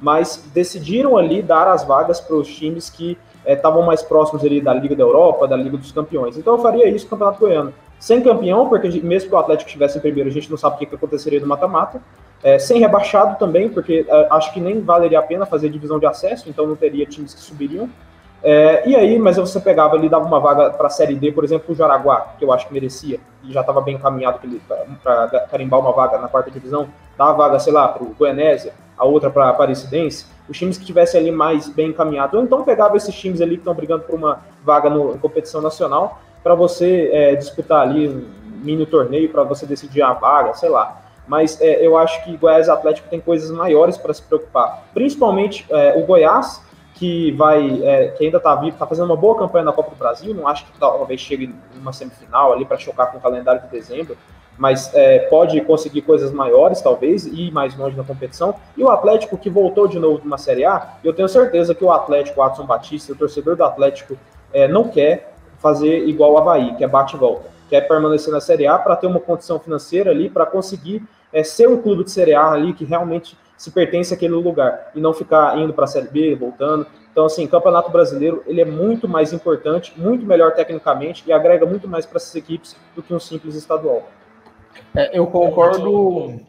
mas decidiram ali dar as vagas para os times que estavam é, mais próximos ali da Liga da Europa, da Liga dos Campeões. Então eu faria isso no Campeonato Goiano. Sem campeão, porque mesmo que o Atlético estivesse em primeiro, a gente não sabe o que, que aconteceria no mata-mata. É, sem rebaixado também, porque é, acho que nem valeria a pena fazer divisão de acesso, então não teria times que subiriam. É, e aí, mas você pegava ali, dava uma vaga para a Série D, por exemplo, o Jaraguá, que eu acho que merecia, e já estava bem encaminhado para carimbar uma vaga na quarta divisão, dava vaga, sei lá, para o Goianésia, a outra para a Aparecidense, os times que tivessem ali mais bem encaminhados, ou então pegava esses times ali que estão brigando por uma vaga no, competição nacional, para você é, disputar ali um mini torneio, para você decidir a vaga, sei lá mas é, eu acho que Goiás Atlético tem coisas maiores para se preocupar. Principalmente é, o Goiás, que vai, é, que ainda está vivo, está fazendo uma boa campanha na Copa do Brasil. Não acho que talvez chegue numa semifinal ali para chocar com o calendário de dezembro, mas é, pode conseguir coisas maiores, talvez, e ir mais longe na competição. E o Atlético, que voltou de novo numa Série A, eu tenho certeza que o Atlético, o Adson Batista, o torcedor do Atlético, é, não quer fazer igual o Havaí, que é bate e volta. Quer permanecer na Série A para ter uma condição financeira ali, para conseguir é, ser um clube de Série A ali que realmente se pertence àquele lugar e não ficar indo para a Série B, voltando. Então, assim, Campeonato Brasileiro ele é muito mais importante, muito melhor tecnicamente e agrega muito mais para essas equipes do que um simples estadual. É, eu concordo.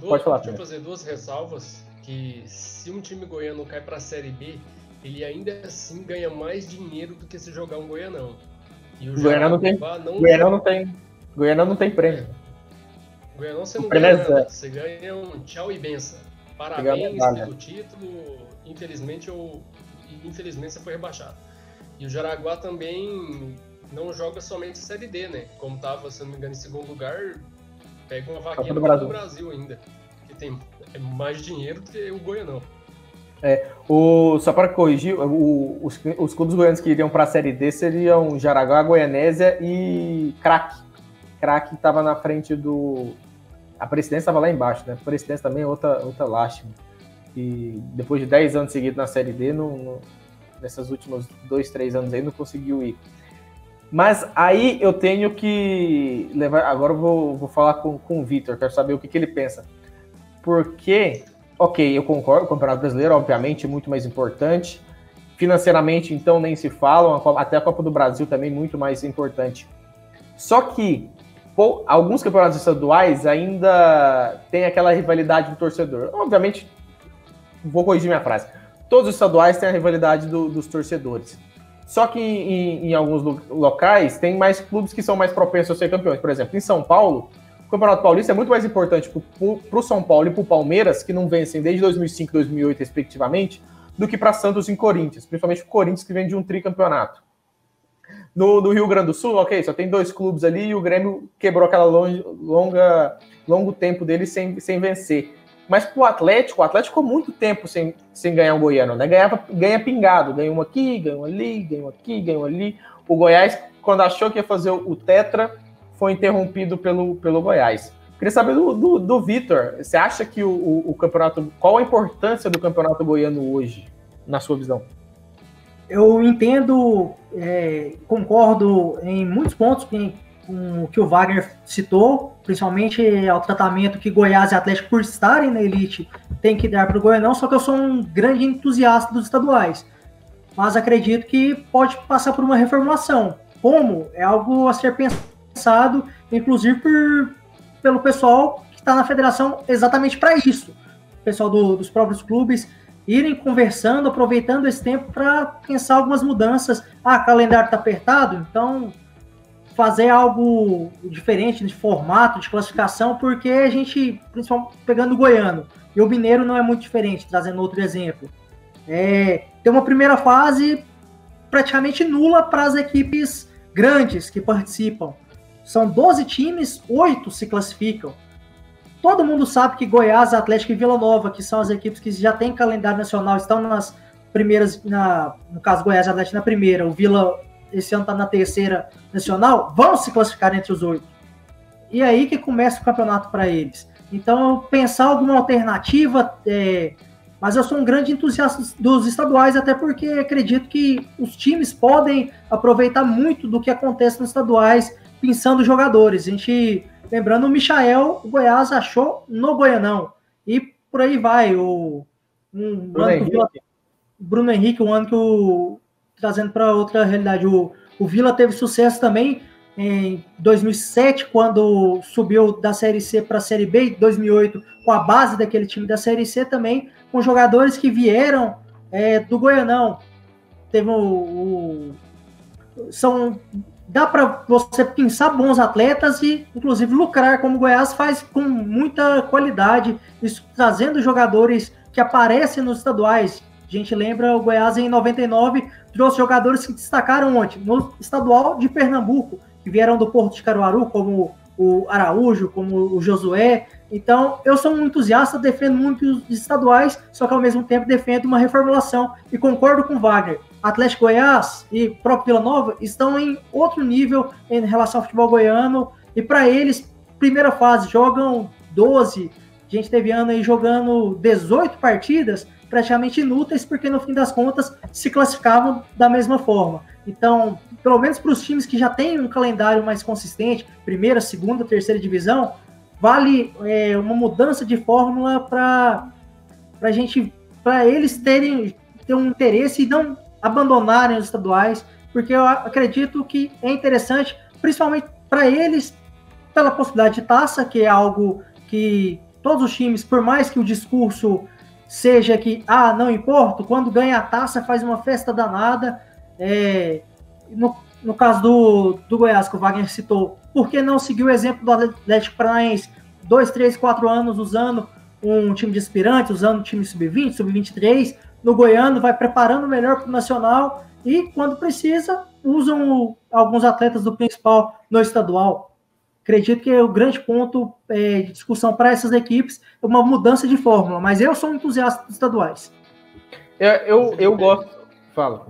Pode falar. Deixa eu fazer duas ressalvas que se um time goiano cai para a Série B, ele ainda assim ganha mais dinheiro do que se jogar um goianão. E o Goianão não tem. Não... Goianão não tem. Goianão não tem prêmio. Goianão você não ganha nada, você ganha um tchau e benção. Parabéns pelo título, infelizmente ou infelizmente você foi rebaixado. E o Jaraguá também não joga somente Série D, né? Como estava, se não me engano, em segundo lugar, pega uma vaquinha do Brasil. Brasil ainda, que tem mais dinheiro do que o Goianão. É, o, só para corrigir, o, os, os clubes goianos que iriam para a Série D seriam Jaraguá, Goianésia e Crack. Crack estava na frente do, a presidência estava lá embaixo, né? A presidência também é outra, outra lástima. E depois de 10 anos seguidos na Série D, no, no, nesses últimos dois, três anos aí, não conseguiu ir. Mas aí eu tenho que levar. Agora eu vou, vou falar com, com o Vitor, quero saber o que, que ele pensa. Porque, ok, eu concordo, o Campeonato Brasileiro, obviamente, é muito mais importante. Financeiramente, então, nem se falam, até a Copa do Brasil também muito mais importante. Só que alguns campeonatos estaduais ainda tem aquela rivalidade do torcedor. Obviamente, vou corrigir minha frase. Todos os estaduais têm a rivalidade do, dos torcedores. Só que em, em, alguns locais tem mais clubes que são mais propensos a ser campeões. Por exemplo, em São Paulo, o Campeonato Paulista é muito mais importante para o São Paulo e para o Palmeiras, que não vencem desde 2005 e 2008, respectivamente, do que para Santos e Corinthians. Principalmente o Corinthians, que vem de um tricampeonato. No, no, Rio Grande do Sul, ok, só tem dois clubes ali e o Grêmio quebrou aquela longa, longo tempo dele sem, sem vencer. Mas pro Atlético, o Atlético ficou muito tempo sem, sem ganhar um Goiano, né? Ganhava, ganha pingado, ganha um aqui, ganha um ali, ganha um aqui, ganha um ali. O Goiás, quando achou que ia fazer o, o Tetra, foi interrompido pelo, pelo Goiás. Queria saber do, do, do Vitor, você acha que o, o, o campeonato. Qual a importância do campeonato goiano hoje, na sua visão? Eu entendo, é, concordo em muitos pontos com, o que o Wagner citou, principalmente ao tratamento que Goiás e Atlético, por estarem na elite, tem que dar para o Goianão, só que eu sou um grande entusiasta dos estaduais. Mas acredito que pode passar por uma reformulação. Como? É algo a ser pensado, inclusive por, pelo pessoal está na federação exatamente para isso. O pessoal do, dos próprios clubes irem conversando, aproveitando esse tempo para pensar algumas mudanças. Ah, calendário está apertado, então fazer algo diferente de formato, de classificação, porque a gente, principalmente pegando o goiano, e o mineiro não é muito diferente, trazendo outro exemplo. É, tem uma primeira fase praticamente nula para as equipes grandes que participam. São 12 times, 8 se classificam. Todo mundo sabe que Goiás, Atlético e Vila Nova, que são as equipes que já têm calendário nacional, estão nas primeiras, na, no caso Goiás e Atlético na primeira, o Vila esse ano está na terceira nacional, vão se classificar entre os oito. E é aí que começa o campeonato para eles. Então, pensar alguma alternativa, é, mas eu sou um grande entusiasta dos estaduais, até porque acredito que os times podem aproveitar muito do que acontece nos estaduais, pensando jogadores. A gente, lembrando, o Michael, o Goiás achou no Goianão. E por aí vai. O, um, Bruno, ano Henrique. O Bruno Henrique, um ano que o. Trazendo para outra realidade, o, o Vila teve sucesso também em 2007, quando subiu da Série C para a Série B, em 2008, com a base daquele time da Série C também, com jogadores que vieram é, do Goianão. Teve o, o são dá para você pensar bons atletas e, inclusive, lucrar, como o Goiás faz com muita qualidade, isso, trazendo jogadores que aparecem nos estaduais. A gente lembra o Goiás em 99 trouxe jogadores que destacaram ontem no estadual de Pernambuco, que vieram do Porto de Caruaru, como o Araújo, como o Josué. Então, eu sou um entusiasta, defendo muito os estaduais, só que ao mesmo tempo defendo uma reformulação e concordo com Wagner. Atlético Goiás e próprio Vila Nova estão em outro nível em relação ao futebol goiano e para eles, primeira fase, jogam 12. A gente teve ano aí jogando 18 partidas, praticamente inúteis, porque no fim das contas se classificavam da mesma forma. Então, pelo menos para os times que já têm um calendário mais consistente, primeira, segunda, terceira divisão, vale é, uma mudança de fórmula para a gente, para eles terem ter um interesse e não abandonarem os estaduais, porque eu acredito que é interessante, principalmente para eles, pela possibilidade de taça, que é algo que todos os times, por mais que o discurso seja que, ah, não importa, quando ganha a taça faz uma festa danada, é, no, no caso do, do Goiás, que o Wagner citou, por que não seguir o exemplo do Atlético Paranaense? Dois, três, quatro anos usando um time de aspirantes, usando um time sub-20, sub-23, no Goiano, vai preparando melhor para o Nacional e, quando precisa, usam alguns atletas do principal no estadual. Acredito que é o grande ponto é, de discussão para essas equipes é uma mudança de fórmula, mas eu sou um entusiasta dos estaduais. Eu, eu, eu gosto. Fala.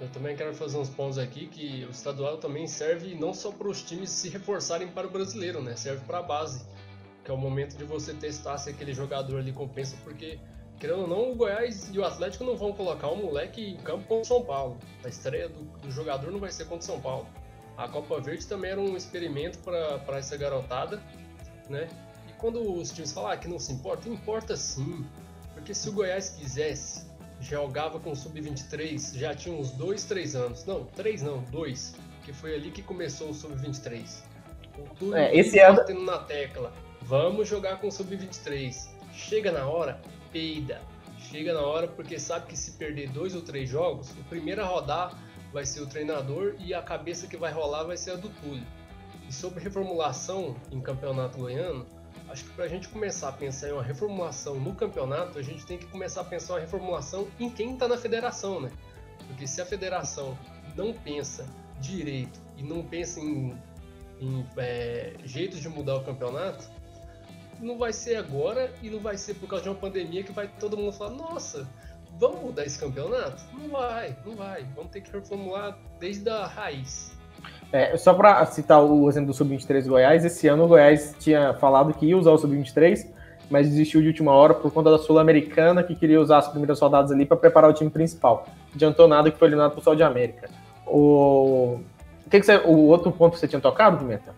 Eu também quero fazer uns pontos aqui que o estadual também serve não só para os times se reforçarem para o brasileiro, né? Serve para a base, que é o momento de você testar se aquele jogador ali compensa, porque querendo ou não, o Goiás e o Atlético não vão colocar o moleque em campo contra o São Paulo. A estreia do, do jogador não vai ser contra o São Paulo. A Copa Verde também era um experimento para essa garotada, né? E quando os times falam ah, que não se importa, importa sim. Porque se o Goiás quisesse jogava com sub-23 já tinha uns 2, 3 anos. Não, 3 não, 2. Que foi ali que começou o sub-23. Tudo é, esse ano batendo na tecla. Vamos jogar com sub-23. Chega na hora, peida. Chega na hora porque sabe que se perder dois ou três jogos, o primeiro a rodar vai ser o treinador e a cabeça que vai rolar vai ser a do Túlio. E sobre reformulação em campeonato goiano, acho que para a gente começar a pensar em uma reformulação no campeonato, a gente tem que começar a pensar uma reformulação em quem está na federação, né? Porque se a federação não pensa direito e não pensa em, em é, jeitos de mudar o campeonato, não vai ser agora e não vai ser por causa de uma pandemia que vai todo mundo falar: nossa, vamos mudar esse campeonato? Não vai, não vai. Vamos ter que reformular desde a raiz. É, só para citar o exemplo do Sub-23 Goiás, esse ano o Goiás tinha falado que ia usar o Sub-23, mas desistiu de última hora por conta da Sul-Americana, que queria usar as primeiras soldadas ali para preparar o time principal. Adiantou nada que foi eliminado para o Sol de América. O... O, que que você... o outro ponto que você tinha tocado, Pimenta?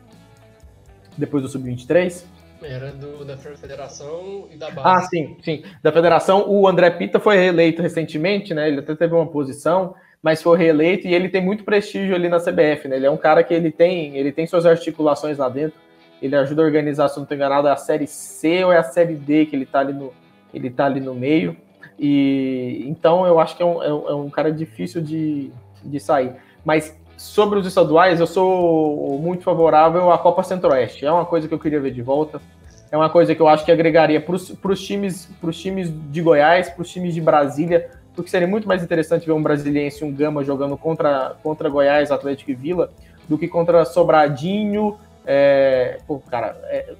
Depois do Sub-23? Era do, da federação e da base. Ah, sim, sim. Da federação, o André Pita foi reeleito recentemente, né? Ele até teve uma posição mas foi reeleito e ele tem muito prestígio ali na CBF, né? Ele é um cara que ele tem, ele tem suas articulações lá dentro. ele ajuda a organizar, se não estou enganado, é a série C ou é a série D que ele está ali no, ele tá ali no meio. E então eu acho que é um, é um é cara difícil de, de sair. Mas sobre os estaduais, eu sou muito favorável à Copa Centro-Oeste. É uma coisa que eu queria ver de volta. É uma coisa que eu acho que agregaria para os times, times de Goiás, para os times de Brasília, porque seria muito mais interessante ver um brasiliense e um Gama jogando contra, contra Goiás, Atlético e Vila, do que contra Sobradinho, é, pô, cara, é,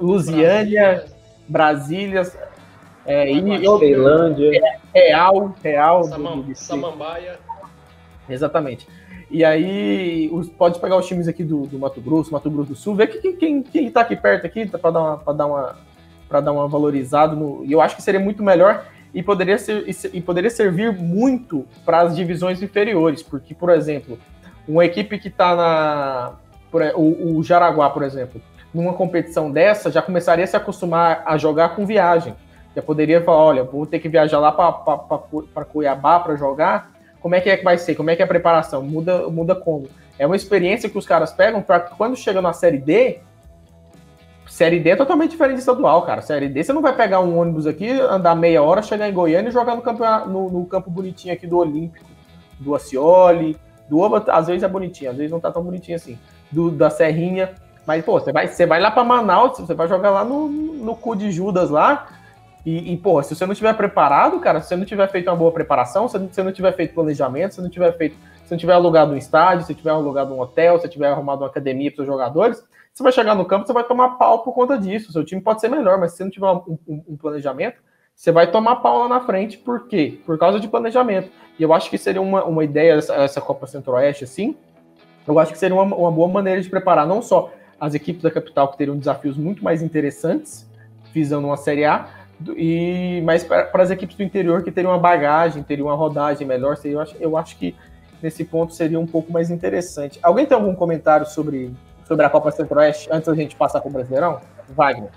Lusiânia, Brasília, é, e Ceilândia, é, Real, Real, Samam, do, Samambaia. Exatamente. E aí, os, pode pegar os times aqui do, do Mato Grosso, Mato Grosso do Sul, ver que, quem, quem tá aqui perto aqui, para dar uma, dar uma, dar uma valorizada. E eu acho que seria muito melhor e poderia, ser, e poderia servir muito para as divisões inferiores, porque, por exemplo, uma equipe que está na. Por, o, o Jaraguá, por exemplo, numa competição dessa, já começaria a se acostumar a jogar com viagem. Já poderia falar: olha, vou ter que viajar lá para Cuiabá para jogar como é que é que vai ser? Como é que é a preparação? Muda, muda como? É uma experiência que os caras pegam para quando chega na série D, série D é totalmente diferente de estadual, cara. Série D você não vai pegar um ônibus aqui, andar meia hora, chegar em Goiânia e jogar no campo, no, no campo bonitinho aqui do Olímpico, do Acioli, do Oba, às vezes é bonitinho, às vezes não tá tão bonitinho assim, do, da Serrinha. Mas, pô, você vai, você vai lá para Manaus, você vai jogar lá no, no cu de Judas lá, e, e, porra, se você não tiver preparado, cara, se você não tiver feito uma boa preparação, se você não tiver feito planejamento, se não tiver feito, se não tiver alugado um estádio, se tiver alugado um hotel, se tiver arrumado uma academia para os jogadores, você vai chegar no campo, você vai tomar pau por conta disso. Seu time pode ser melhor, mas se você não tiver um, um, um planejamento, você vai tomar pau lá na frente. Por quê? Por causa de planejamento. E eu acho que seria uma, uma ideia essa, essa Copa Centro-Oeste, assim. Eu acho que seria uma, uma boa maneira de preparar não só as equipes da capital que teriam desafios muito mais interessantes, visando uma Série A, e mas para as equipes do interior que teriam uma bagagem, teriam uma rodagem melhor, eu acho, eu acho que nesse ponto seria um pouco mais interessante. Alguém tem algum comentário sobre, sobre a Copa Centro-Oeste antes da gente passar para o Brasileirão? Wagner.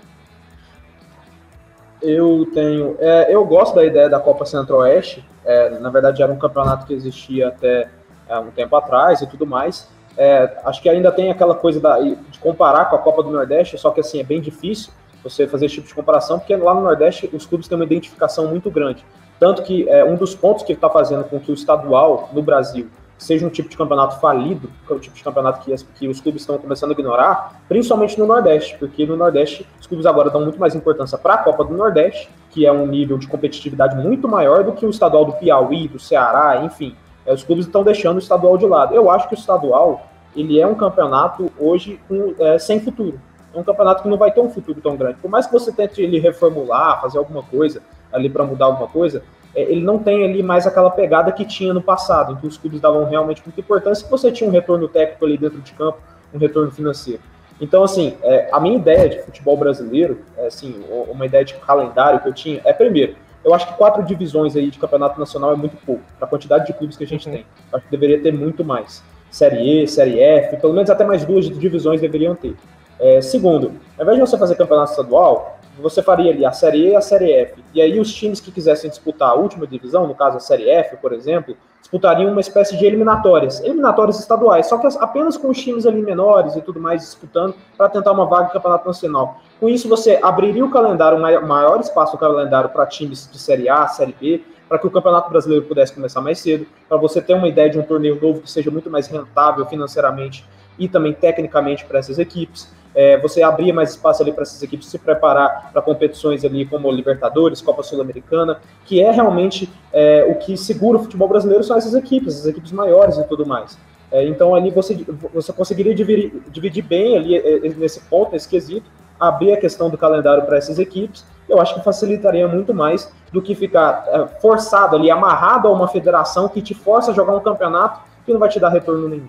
Eu tenho. É, eu gosto da ideia da Copa Centro-Oeste. É, na verdade, era um campeonato que existia até é, um tempo atrás e tudo mais. É, acho que ainda tem aquela coisa da, de comparar com a Copa do Nordeste, só que assim é bem difícil você fazer esse tipo de comparação, porque lá no Nordeste os clubes têm uma identificação muito grande. Tanto que é, um dos pontos que está fazendo com que o estadual no Brasil seja um tipo de campeonato falido, que é o tipo de campeonato que, que os clubes estão começando a ignorar, principalmente no Nordeste, porque no Nordeste os clubes agora dão muito mais importância para a Copa do Nordeste, que é um nível de competitividade muito maior do que o estadual do Piauí, do Ceará, enfim. É, os clubes estão deixando o estadual de lado. Eu acho que o estadual ele é um campeonato hoje é, sem futuro é um campeonato que não vai ter um futuro tão grande. Por mais que você tente ele reformular, fazer alguma coisa ali para mudar alguma coisa, é, ele não tem ali mais aquela pegada que tinha no passado, em que os clubes davam realmente muita importância, que você tinha um retorno técnico ali dentro de campo, um retorno financeiro. Então, assim, é, a minha ideia de futebol brasileiro, é, assim, uma ideia de calendário que eu tinha, é primeiro, eu acho que quatro divisões aí de campeonato nacional é muito pouco, para a quantidade de clubes que a gente uhum. tem. Eu acho que deveria ter muito mais. Série E, Série F, pelo menos até mais duas divisões deveriam ter. É, segundo, ao invés de você fazer campeonato estadual, você faria ali a Série E e a Série F. E aí os times que quisessem disputar a última divisão, no caso a Série F, por exemplo, disputariam uma espécie de eliminatórias, eliminatórias estaduais, só que apenas com os times ali menores e tudo mais disputando para tentar uma vaga no campeonato nacional. Com isso você abriria o calendário, um maior espaço no calendário para times de Série A, Série B, para que o Campeonato Brasileiro pudesse começar mais cedo, para você ter uma ideia de um torneio novo que seja muito mais rentável financeiramente e também tecnicamente para essas equipes é, você abria mais espaço ali para essas equipes se preparar para competições ali como Libertadores, Copa Sul-Americana, que é realmente é, o que segura o futebol brasileiro são essas equipes, as equipes maiores e tudo mais. É, então ali você, você conseguiria dividir, dividir bem ali é, é, nesse ponto, nesse quesito, abrir a questão do calendário para essas equipes, eu acho que facilitaria muito mais do que ficar é, forçado ali, amarrado a uma federação que te força a jogar um campeonato que não vai te dar retorno nenhum.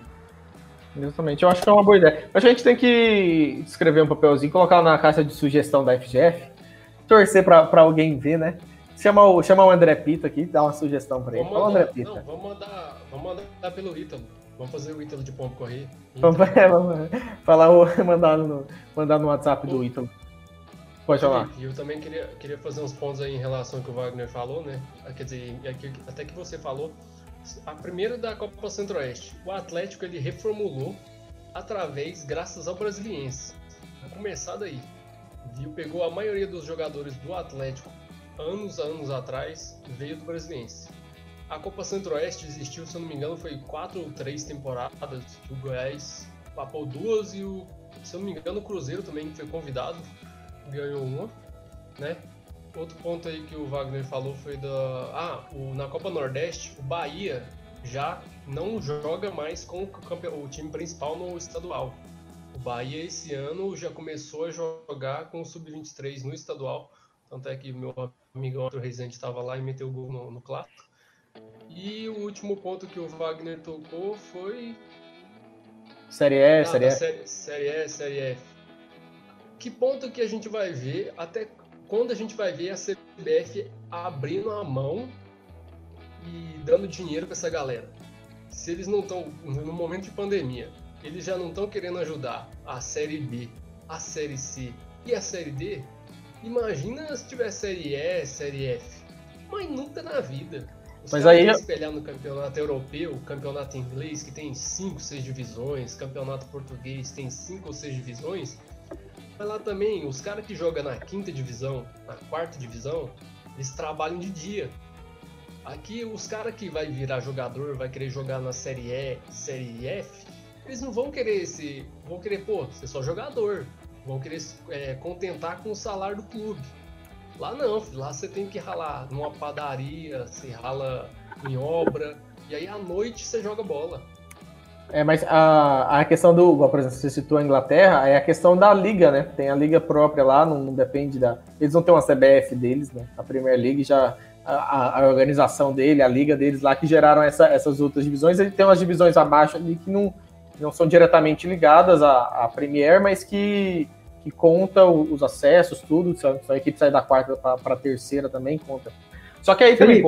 Justamente, eu acho que é uma boa ideia. Acho que a gente tem que escrever um papelzinho, colocar na caixa de sugestão da FGF, torcer para alguém ver, né? Chama o, chama o André Pita aqui, dá uma sugestão para ele. Vamos mandar, André Pita. Não, vamos mandar, vamos mandar pelo Ítalo. Vamos fazer o Ítalo de pombo correr. Vamos, é, vamos falar o, mandar, no, mandar no WhatsApp do Ítalo. Pode falar. E eu também queria, queria fazer uns pontos aí em relação ao que o Wagner falou, né? Quer dizer, até que você falou a primeira da Copa Centro-Oeste. O Atlético ele reformulou através, graças ao Brasiliense. começar daí. Viu, pegou a maioria dos jogadores do Atlético anos, anos atrás, veio do Brasiliense. A Copa Centro-Oeste existiu, se eu não me engano, foi quatro ou três temporadas o Goiás papou duas e o, se eu não me engano, o Cruzeiro também foi convidado, ganhou uma, né? Outro ponto aí que o Wagner falou foi da. Ah, o, na Copa Nordeste, o Bahia já não joga mais com o, campeão, o time principal no estadual. O Bahia esse ano já começou a jogar com o Sub-23 no estadual. Tanto é que meu amigo Arthur Rezende estava lá e meteu o gol no, no clássico. E o último ponto que o Wagner tocou foi. Série E, ah, série F. Série, série E, Série F. Que ponto que a gente vai ver, até quando a gente vai ver a CBF abrindo a mão e dando dinheiro para essa galera? Se eles não estão, no momento de pandemia, eles já não estão querendo ajudar a Série B, a Série C e a Série D, imagina se tiver Série E, Série F. Mas nunca na vida. Os Mas aí espelhar no campeonato europeu, campeonato inglês que tem 5, 6 divisões, campeonato português tem 5 ou 6 divisões. Mas lá também, os caras que jogam na quinta divisão, na quarta divisão, eles trabalham de dia. Aqui os caras que vai virar jogador, vai querer jogar na série E, série F, eles não vão querer esse. Vão querer, pô, ser só jogador. Vão querer é, contentar com o salário do clube. Lá não, lá você tem que ralar numa padaria, você rala em obra, e aí à noite você joga bola. É, mas a, a questão do, por exemplo, você citou a Inglaterra, é a questão da liga, né? Tem a liga própria lá, não, não depende da. Eles não têm uma CBF deles, né? A Premier League já. A, a, organização dele, a liga deles lá, que geraram essa, essas outras divisões. Ele tem umas divisões abaixo ali que não, não são diretamente ligadas à, à Premier, mas que que conta os acessos, tudo. Se a equipe sair da quarta para a terceira também conta. Só que aí também.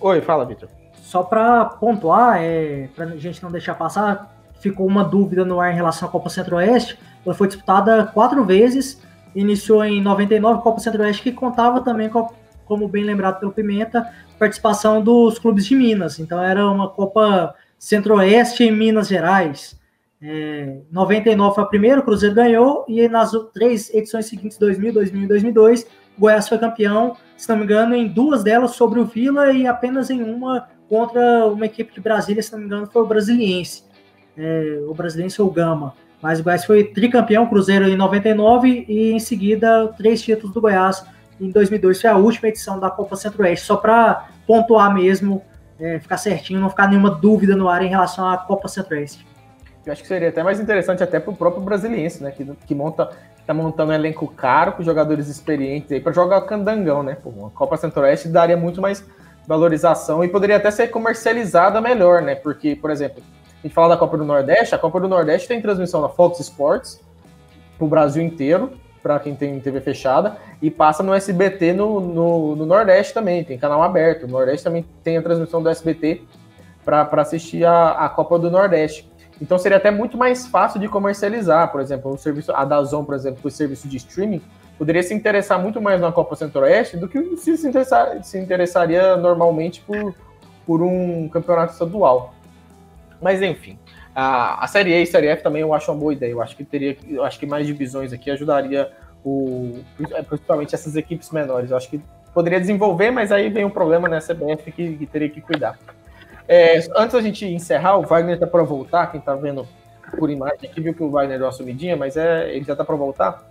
Oi, fala, Vitor. Só para pontuar, é, para a gente não deixar passar, ficou uma dúvida no ar em relação à Copa Centro-Oeste. Ela foi disputada quatro vezes, iniciou em 99, Copa Centro-Oeste, que contava também, com, como bem lembrado pelo Pimenta, participação dos clubes de Minas. Então era uma Copa Centro-Oeste em Minas Gerais. É, 99 foi a primeira, o Cruzeiro ganhou, e nas três edições seguintes, 2000, 2000 e 2002, o Goiás foi campeão, se não me engano, em duas delas sobre o Vila e apenas em uma contra uma equipe de Brasília, se não me engano, foi o Brasiliense, é, o Brasiliense ou o Gama. Mas o Goiás foi tricampeão, Cruzeiro em 99 e em seguida três títulos do Goiás em 2002. Foi a última edição da Copa Centro-Oeste, só para pontuar mesmo, é, ficar certinho, não ficar nenhuma dúvida no ar em relação à Copa Centro-Oeste. Eu acho que seria até mais interessante até para o próprio brasiliense, né? Que, que monta, tá montando um elenco caro com jogadores experientes aí para jogar candangão, né? Pô, a Copa Centro-Oeste daria muito mais valorização e poderia até ser comercializada melhor, né? Porque, por exemplo, a gente fala da Copa do Nordeste, a Copa do Nordeste tem transmissão na Fox Sports para o Brasil inteiro, para quem tem TV fechada, e passa no SBT no, no, no, Nordeste também, tem canal aberto. O Nordeste também tem a transmissão do SBT para assistir a, a Copa do Nordeste. Então seria até muito mais fácil de comercializar, por exemplo, o serviço, a Dazon, por exemplo, o serviço de streaming, poderia se interessar muito mais na Copa Centro-Oeste do que se, se, interessar, se interessaria normalmente por, por um campeonato estadual. Mas enfim, a, a Série E e Série F também eu acho uma boa ideia. Eu acho que teria, eu acho que mais divisões aqui ajudaria o, principalmente essas equipes menores. Eu acho que poderia desenvolver, mas aí vem um problema na CBF que, que teria que cuidar. É, antes da gente encerrar, o Wagner tá para voltar, quem tá vendo por imagem aqui viu que o Wagner deu uma sumidinha, mas é, ele já tá para voltar.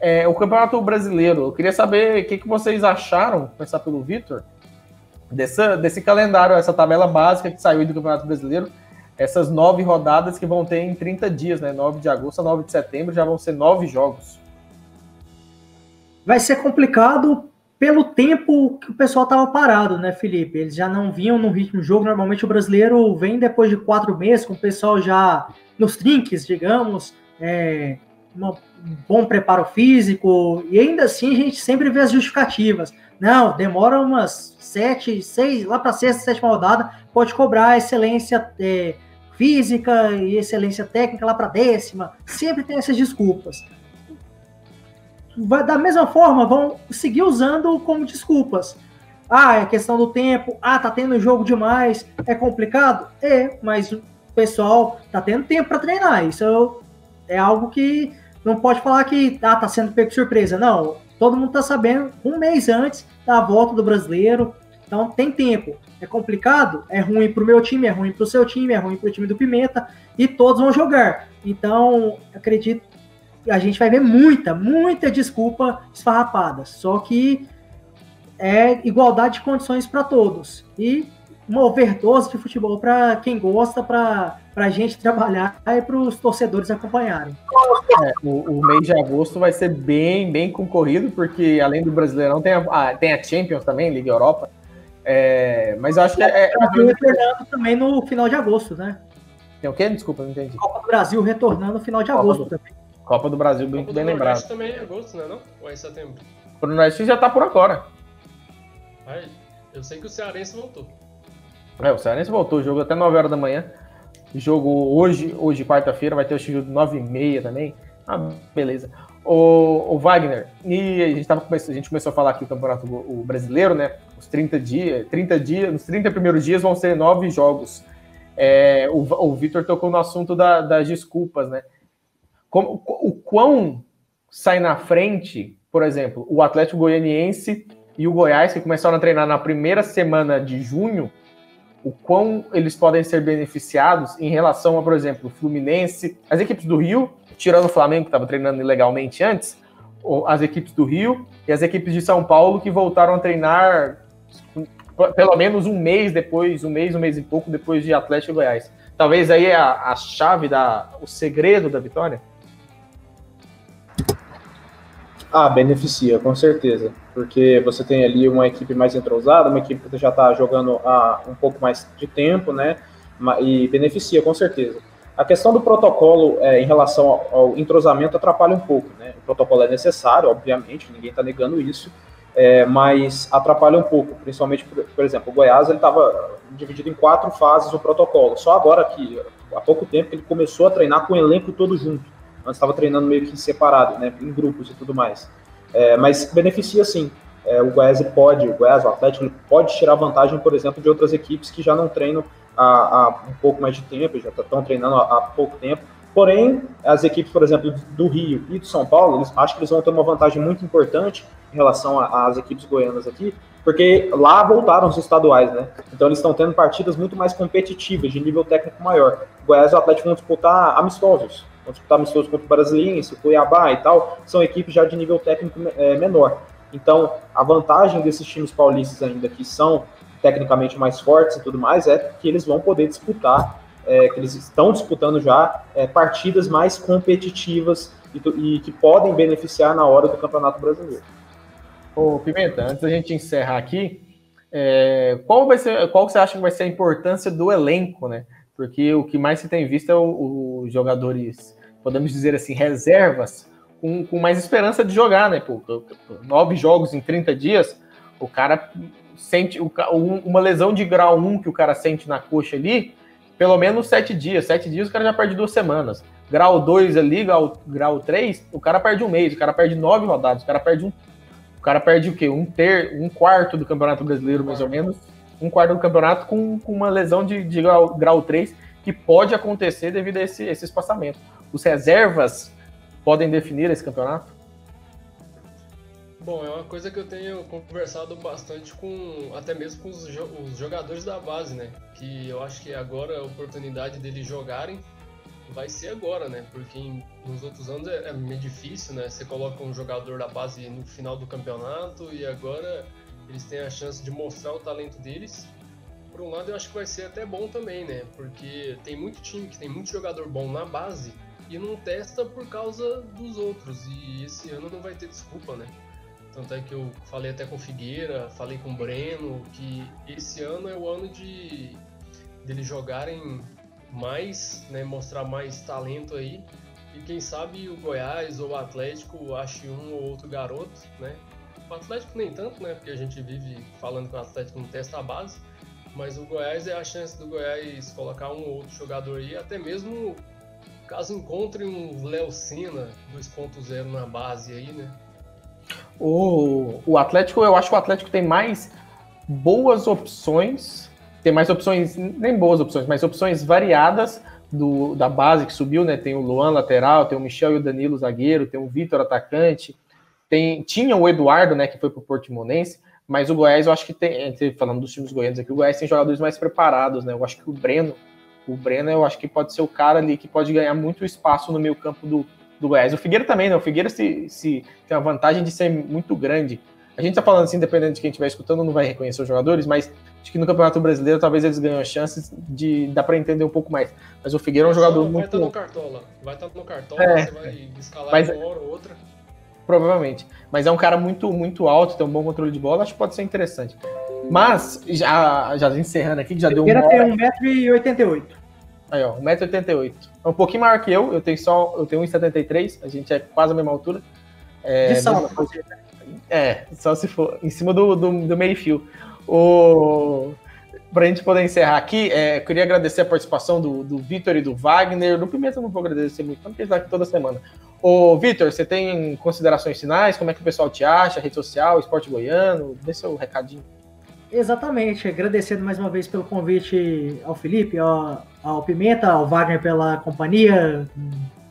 É, o Campeonato Brasileiro, eu queria saber o que, que vocês acharam, começar pelo Vitor, desse, calendário, essa tabela básica que saiu do Campeonato Brasileiro, essas nove rodadas que vão ter em 30 dias, né? 9 de agosto a 9 de setembro, já vão ser nove jogos. Vai ser complicado pelo tempo que o pessoal estava parado, né, Felipe? Eles já não vinham no ritmo de jogo. Normalmente o brasileiro vem depois de quatro meses, com o pessoal já nos trinques, digamos, é, um bom preparo físico, e ainda assim a gente sempre vê as justificativas. Não, demora umas sete, seis, lá para sexta, sétima rodada, pode cobrar excelência é, física e excelência técnica lá para décima. Sempre tem essas desculpas vai, da mesma forma, vão seguir usando como desculpas. Ah, é questão do tempo. Ah, tá tendo jogo demais. É complicado? É, mas o pessoal tá tendo tempo para treinar. Isso é algo que não pode falar que ah, tá sendo pego surpresa. Não, todo mundo tá sabendo um mês antes da volta do brasileiro. Então tem tempo. É complicado, é ruim pro meu time, é ruim pro seu time, é ruim pro time do Pimenta, e todos vão jogar. Então, acredito que a gente vai ver muita, muita desculpa esfarrapada. Só que é igualdade de condições para todos. E uma overdose de futebol para quem gosta, para a gente trabalhar e para os torcedores acompanharem. É, o, o, mês de agosto vai ser bem, bem concorrido, porque além do Brasileirão tem a, ah, tem a Champions também, Liga Europa. É, mas eu acho que é. O Brasil retornando também no final de agosto, né? Tem o quê? Desculpa, não entendi. Copa do Brasil retornando no final de Copa agosto do, também. Copa do Brasil, bem, Copa bem do lembrado. Também é agosto, né? Não? Ou é setembro? O Nordeste já tá por agora. eu sei que o Cearense voltou. É, o Cearense voltou, jogo até 9 horas da manhã. Jogo hoje, hoje quarta-feira, vai ter o jogo de 9 e meia também. Ah, beleza. O, o, Wagner, e a gente, tava, a gente começou a falar aqui o campeonato o brasileiro, né? Os 30 dias, 30 dias, nos 30 primeiros dias vão ser nove jogos. É, o o Vitor tocou no assunto da, das desculpas, né? Como, o quão sai na frente, por exemplo, o Atlético Goianiense e o Goiás, que começaram a treinar na primeira semana de junho, o quão eles podem ser beneficiados em relação a, por exemplo, o Fluminense, as equipes do Rio, tirando o Flamengo, que estava treinando ilegalmente antes, as equipes do Rio e as equipes de São Paulo que voltaram a treinar pelo menos um mês depois, um mês, um mês e pouco depois de Atlético e Goiás. Talvez aí é a, a chave, da, o segredo da vitória? Ah, beneficia, com certeza. Porque você tem ali uma equipe mais entrosada, uma equipe que já está jogando há um pouco mais de tempo, né? E beneficia, com certeza. A questão do protocolo é, em relação ao, entrosamento atrapalha um pouco, né? O protocolo é necessário, obviamente, ninguém está negando isso, é, mas atrapalha um pouco, principalmente, por, por exemplo, o Goiás ele estava dividido em quatro fases o protocolo. Só agora que, há pouco tempo, que ele começou a treinar com o elenco todo junto. Antes estava treinando meio que separado, né, em grupos e tudo mais. É, mas beneficia sim. É, o Goiás pode, o Goiás, o Atlético, pode tirar vantagem, por exemplo, de outras equipes que já não treinam há, há um pouco mais de tempo, já estão treinando há, há, pouco tempo. Porém, as equipes, por exemplo, do Rio e do São Paulo, eles, acho que eles vão ter uma vantagem muito importante em relação às equipes goianas aqui, porque lá voltaram os estaduais, né? Então eles estão tendo partidas muito mais competitivas, de nível técnico maior. O Goiás e o Atlético vão disputar amistosos vão disputar amistosos contra o Brasiliense, o Cuiabá e tal, são equipes já de nível técnico é, menor. Então, a vantagem desses times paulistas ainda, que são tecnicamente mais fortes e tudo mais, é que eles vão poder disputar, é, que eles estão disputando já é, partidas mais competitivas e, e, que podem beneficiar na hora do Campeonato Brasileiro. Ô, Pimenta, antes da gente encerrar aqui, é, qual, vai ser, qual você acha que vai ser a importância do elenco, né? Porque o que mais se tem visto é os jogadores podemos dizer assim, reservas, com, com mais esperança de jogar, né? Pô, nove jogos em 30 dias, o cara sente o, uma lesão de grau 1 que o cara sente na coxa ali, pelo menos sete dias. Sete dias o cara já perde duas semanas. Grau 2 ali, grau, grau 3, o cara perde um mês, o cara perde nove rodadas, o cara perde um. O cara perde o quê? Um ter, um quarto do Campeonato Brasileiro, mais ou menos. Um quarto do campeonato com, com uma lesão de, de grau, grau 3 que pode acontecer devido a esse, esse espaçamento os reservas podem definir esse campeonato? Bom, é uma coisa que eu tenho conversado bastante com, até mesmo com os, os jogadores da base, né? Que eu acho que agora a oportunidade deles jogarem vai ser agora, né? Porque em, nos outros anos é, é, meio difícil, né? Você coloca um jogador da base no final do campeonato e agora eles têm a chance de mostrar o talento deles. Por um lado, eu acho que vai ser até bom também, né? Porque tem muito time que tem muito jogador bom na base e não testa por causa dos outros. E esse ano não vai ter desculpa, né? Tanto é que eu falei até com Figueira, falei com o Breno, que esse ano é o ano de deles jogarem mais, né, mostrar mais talento aí. E quem sabe o Goiás ou o Atlético ache um ou outro garoto, né? O Atlético nem tanto, né? Porque a gente vive falando que o Atlético não testa a base. Mas o Goiás é a chance do Goiás colocar um ou outro jogador aí, até mesmo Caso encontre um Léo Sina 2.0 na base aí, né? O, o Atlético, eu acho que o Atlético tem mais boas opções, tem mais opções, nem boas opções, mas opções variadas do, da base que subiu, né? Tem o Luan lateral, tem o Michel e o Danilo zagueiro, tem o Vitor atacante, tem, tinha o Eduardo, né, que foi pro Portimonense, mas o Goiás eu acho que tem, falando dos times goianos aqui, o Goiás tem jogadores mais preparados, né? Eu acho que o Breno, o Breno eu acho que pode ser o cara ali que pode ganhar muito espaço no meio campo do, do Goiás. O Figueira também, né? O Figueira se, se tem a vantagem de ser muito grande. A gente tá falando assim, dependendo de quem estiver escutando, não vai reconhecer os jogadores, mas acho que no Campeonato Brasileiro talvez eles ganhem chances de dar para entender um pouco mais. Mas o Figueira é um jogador vai muito. Vai estar no cartola. Vai estar no cartola, É. você vai escalar Mas- uma hora ou outra. Provavelmente. Mas é um cara muito, muito alto, tem um bom controle de bola, acho que pode ser interessante. Mas, já, já encerrando aqui, que já deu Figueira uma hora. tem 1,88m. Aí, ó, 1,88m. É um pouquinho maior que eu, eu tenho só, eu tenho 1,73m, a gente é quase a mesma altura. É, De mesma coisa. É, só se for em cima do, do, do meio-fio. O... Pra gente poder encerrar aqui, é, eu queria agradecer a participação do, do Vitor e do Wagner. No Pimenta eu não vou agradecer muito, porque eles estão aqui toda semana. Ô, Vitor, você tem considerações finais? Como é que o pessoal te acha? Rede social, esporte goiano? Dê seu recadinho. Exatamente, agradecendo mais uma vez pelo convite ao Felipe, ao, ao Pimenta, ao Wagner pela companhia,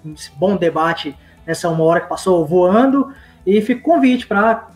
um bom debate nessa uma hora que passou voando. E fica convite para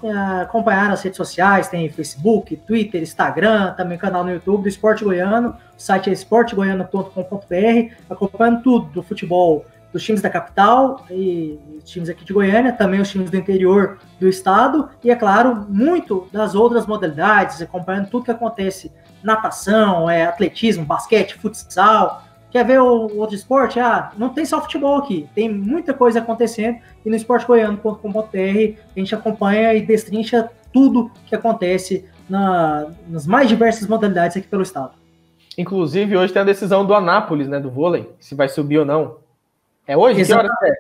acompanhar as redes sociais, tem Facebook, Twitter, Instagram, também canal no YouTube do Esporte Goiano, o site é esportegoiano.com.br, acompanhando tudo do futebol dos times da capital e times aqui de Goiânia, também os times do interior do estado e, é claro, muito das outras modalidades, acompanhando tudo que acontece, natação, é, atletismo, basquete, futsal. Quer ver o, o outro esporte? Ah, não tem só futebol aqui, tem muita coisa acontecendo e no esportegoiano.com.br a gente acompanha e destrincha tudo que acontece na, nas mais diversas modalidades aqui pelo estado. Inclusive, hoje tem a decisão do Anápolis, né, do vôlei, se vai subir ou não. É hoje? Hora é?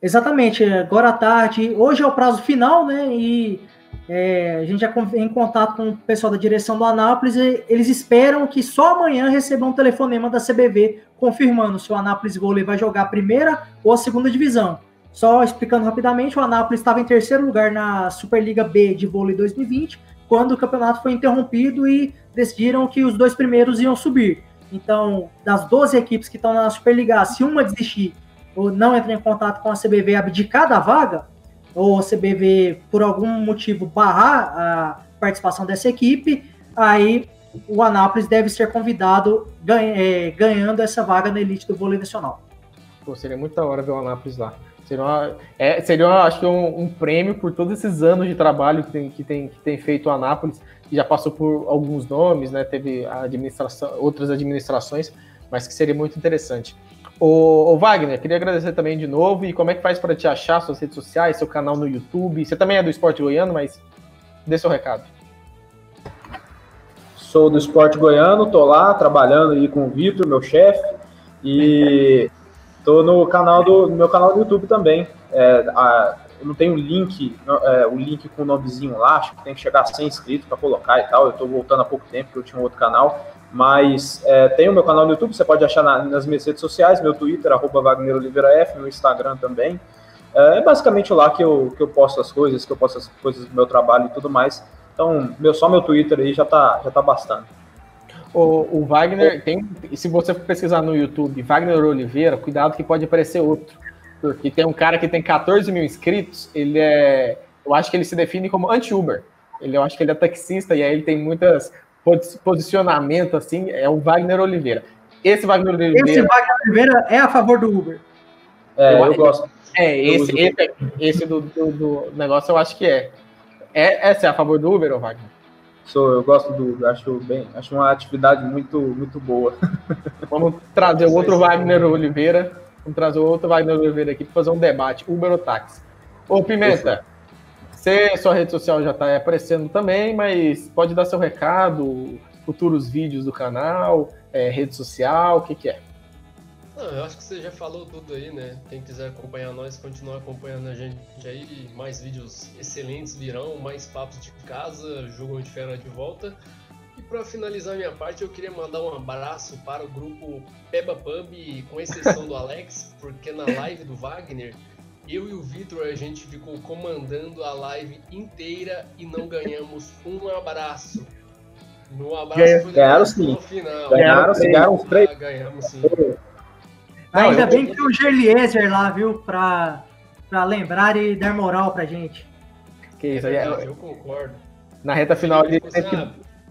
Exatamente, agora à tarde. Hoje é o prazo final, né? E é, a gente já em contato com o pessoal da direção do Anápolis. E eles esperam que só amanhã recebam um telefonema da CBV confirmando se o Anápolis Vôlei vai jogar a primeira ou a segunda divisão. Só explicando rapidamente, o Anápolis estava em terceiro lugar na Superliga B de vôlei 2020, quando o campeonato foi interrompido e decidiram que os dois primeiros iam subir. Então, das 12 equipes que estão na Superliga A, se uma desistir ou não entrar em contato com a CBV abdicar da vaga, ou a CBV, por algum motivo, barrar a participação dessa equipe, aí o Anápolis deve ser convidado ganha, é, ganhando essa vaga na elite do vôlei nacional. Pô, seria muito da hora ver o Anápolis lá. Seria, uma, é, seria uma, acho que um, um, prêmio por todos esses anos de trabalho que tem, que tem, que tem feito o Anápolis, que já passou por alguns nomes, né? Teve administração, outras administrações, mas que seria muito interessante. O, o, Wagner, queria agradecer também de novo. E como é que faz para te achar suas redes sociais, seu canal no YouTube? Você também é do Esporte Goiano, mas dê seu recado. Sou do Esporte Goiano, tô lá trabalhando aí com o Vitor, meu chefe, e tô no canal do no meu canal do YouTube também. É, a, eu não tenho link, é, o link com o nomezinho lá, acho que tem que chegar a 100 inscritos para colocar e tal. Eu tô voltando há pouco tempo, porque eu tinha um outro canal. Mas é, tem o meu canal no YouTube, você pode achar na, nas minhas redes sociais, meu Twitter, arroba Wagner Oliveira F, meu Instagram também. É basicamente lá que eu, que eu posto as coisas, que eu posto as coisas do meu trabalho e tudo mais. Então, meu, só meu Twitter aí já tá, já tá bastando. O, o Wagner, tem, se você pesquisar no YouTube, Wagner Oliveira, cuidado que pode aparecer outro. Porque tem um cara que tem 14 mil inscritos, ele é. Eu acho que ele se define como anti-Uber. Ele, eu acho que ele é taxista e aí ele tem muitas posicionamento assim, é o Wagner Oliveira. Esse Wagner Oliveira. Esse Wagner Oliveira é a favor do Uber. É, eu, eu gosto. É, esse, esse, esse do, do, do, negócio eu acho que é. é. Essa é a favor do Uber, ou Wagner? Sou, eu gosto do Uber, acho bem, acho uma atividade muito, muito boa. Vamos trazer o outro Wagner Oliveira. Vamos trazer o outro Wagner Oliveira aqui para fazer um debate, Uber ou táxi. Ô, Pimenta, você, sua rede social já está aparecendo também, mas pode dar seu recado, futuros vídeos do canal, é, rede social, o que, que é? Não, eu acho que você já falou tudo aí, né? Quem quiser acompanhar nós, continuar acompanhando a gente aí, mais vídeos excelentes virão, mais papos de casa, jogo de fera de volta. E para finalizar minha parte, eu queria mandar um abraço para o grupo Peba Pub, com exceção do Alex, porque na live do Wagner, eu e o Vitor a gente ficou comandando a live inteira e não ganhamos um abraço. No abraço ganharam sim. final. Ganharam, ganharam os três. Ah, ganhamos sim. Não, Ainda eu... bem que tem o Gerliezer lá, viu? Pra, pra lembrar e dar moral pra gente. Que isso, é, eu, eu concordo. Na reta final ali.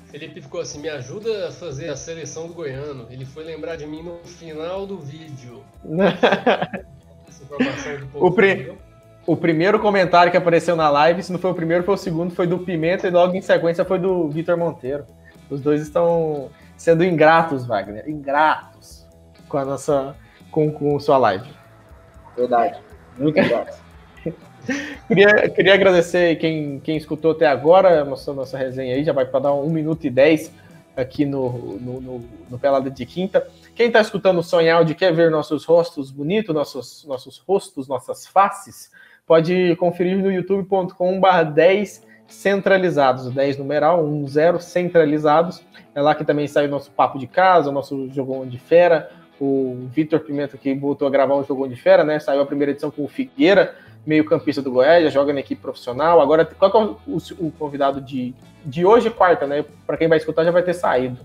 Felipe ficou assim, me ajuda a fazer a seleção do Goiano. Ele foi lembrar de mim no final do vídeo. o, pri o primeiro comentário que apareceu na live, se não foi o primeiro, foi o segundo, foi do Pimenta e logo em sequência foi do Vitor Monteiro. Os dois estão sendo ingratos, Wagner. Ingratos com a nossa. com, com sua live. Verdade. Muito ingratos. queria, queria agradecer quem, quem escutou até agora, nossa, nossa resenha aí, já vai para dar um minuto e dez aqui no, no, no, no Pelada de Quinta. Quem está escutando o em áudio quer ver nossos rostos bonitos, nossos, nossos rostos, nossas faces, pode conferir no youtube.com.br 10 centralizados, 10 numeral, 10 centralizados. É lá que também sai o nosso papo de casa, o nosso jogão de fera. O Vitor Pimenta que voltou a gravar o jogão de fera, né? Saiu a primeira edição com o Figueira meio-campista do Goiás, joga na equipe profissional. Agora, qual é o, o, convidado de, de hoje, quarta, né? Para quem vai escutar, já vai ter saído.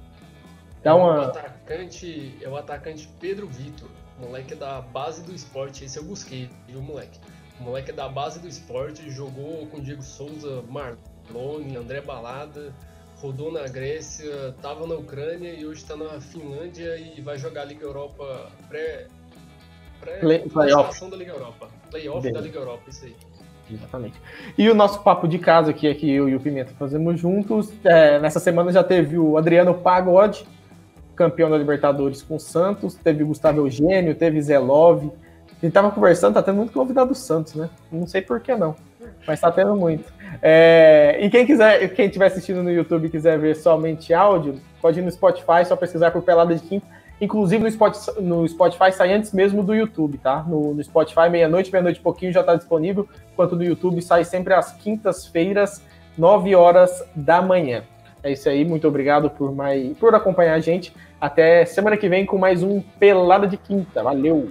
É o, atacante, é o atacante Pedro Vitor, moleque da base do esporte. Esse eu busquei, viu, moleque? O moleque é da base do esporte, jogou com Diego Souza, Marlone, André Balada, rodou na Grécia, estava na Ucrânia e hoje está na Finlândia e vai jogar a Liga Europa pré, Playoff. da Liga Europa. Playoff da Liga Europa, isso aí. Exatamente. E o nosso papo de casa aqui, é que eu e o Pimenta fazemos juntos. É, nessa semana já teve o Adriano Pagode, campeão da Libertadores com o Santos, teve Gustavo Eugênio, teve Zé Love. A gente tava conversando, tá tendo muito convidado do Santos, né? Não sei por que não, mas tá tendo muito. É, e quem quiser, quem estiver assistindo no YouTube e quiser ver somente áudio, pode ir no Spotify, só pesquisar por Pelada de Quinta Inclusive no Spotify, no Spotify sai antes mesmo do YouTube, tá? No, no Spotify, meia-noite, meia-noite pouquinho já está disponível, enquanto no YouTube sai sempre às quintas-feiras, 9 horas da manhã. É isso aí, muito obrigado por, mais, por acompanhar a gente. Até semana que vem com mais um Pelada de Quinta. Valeu!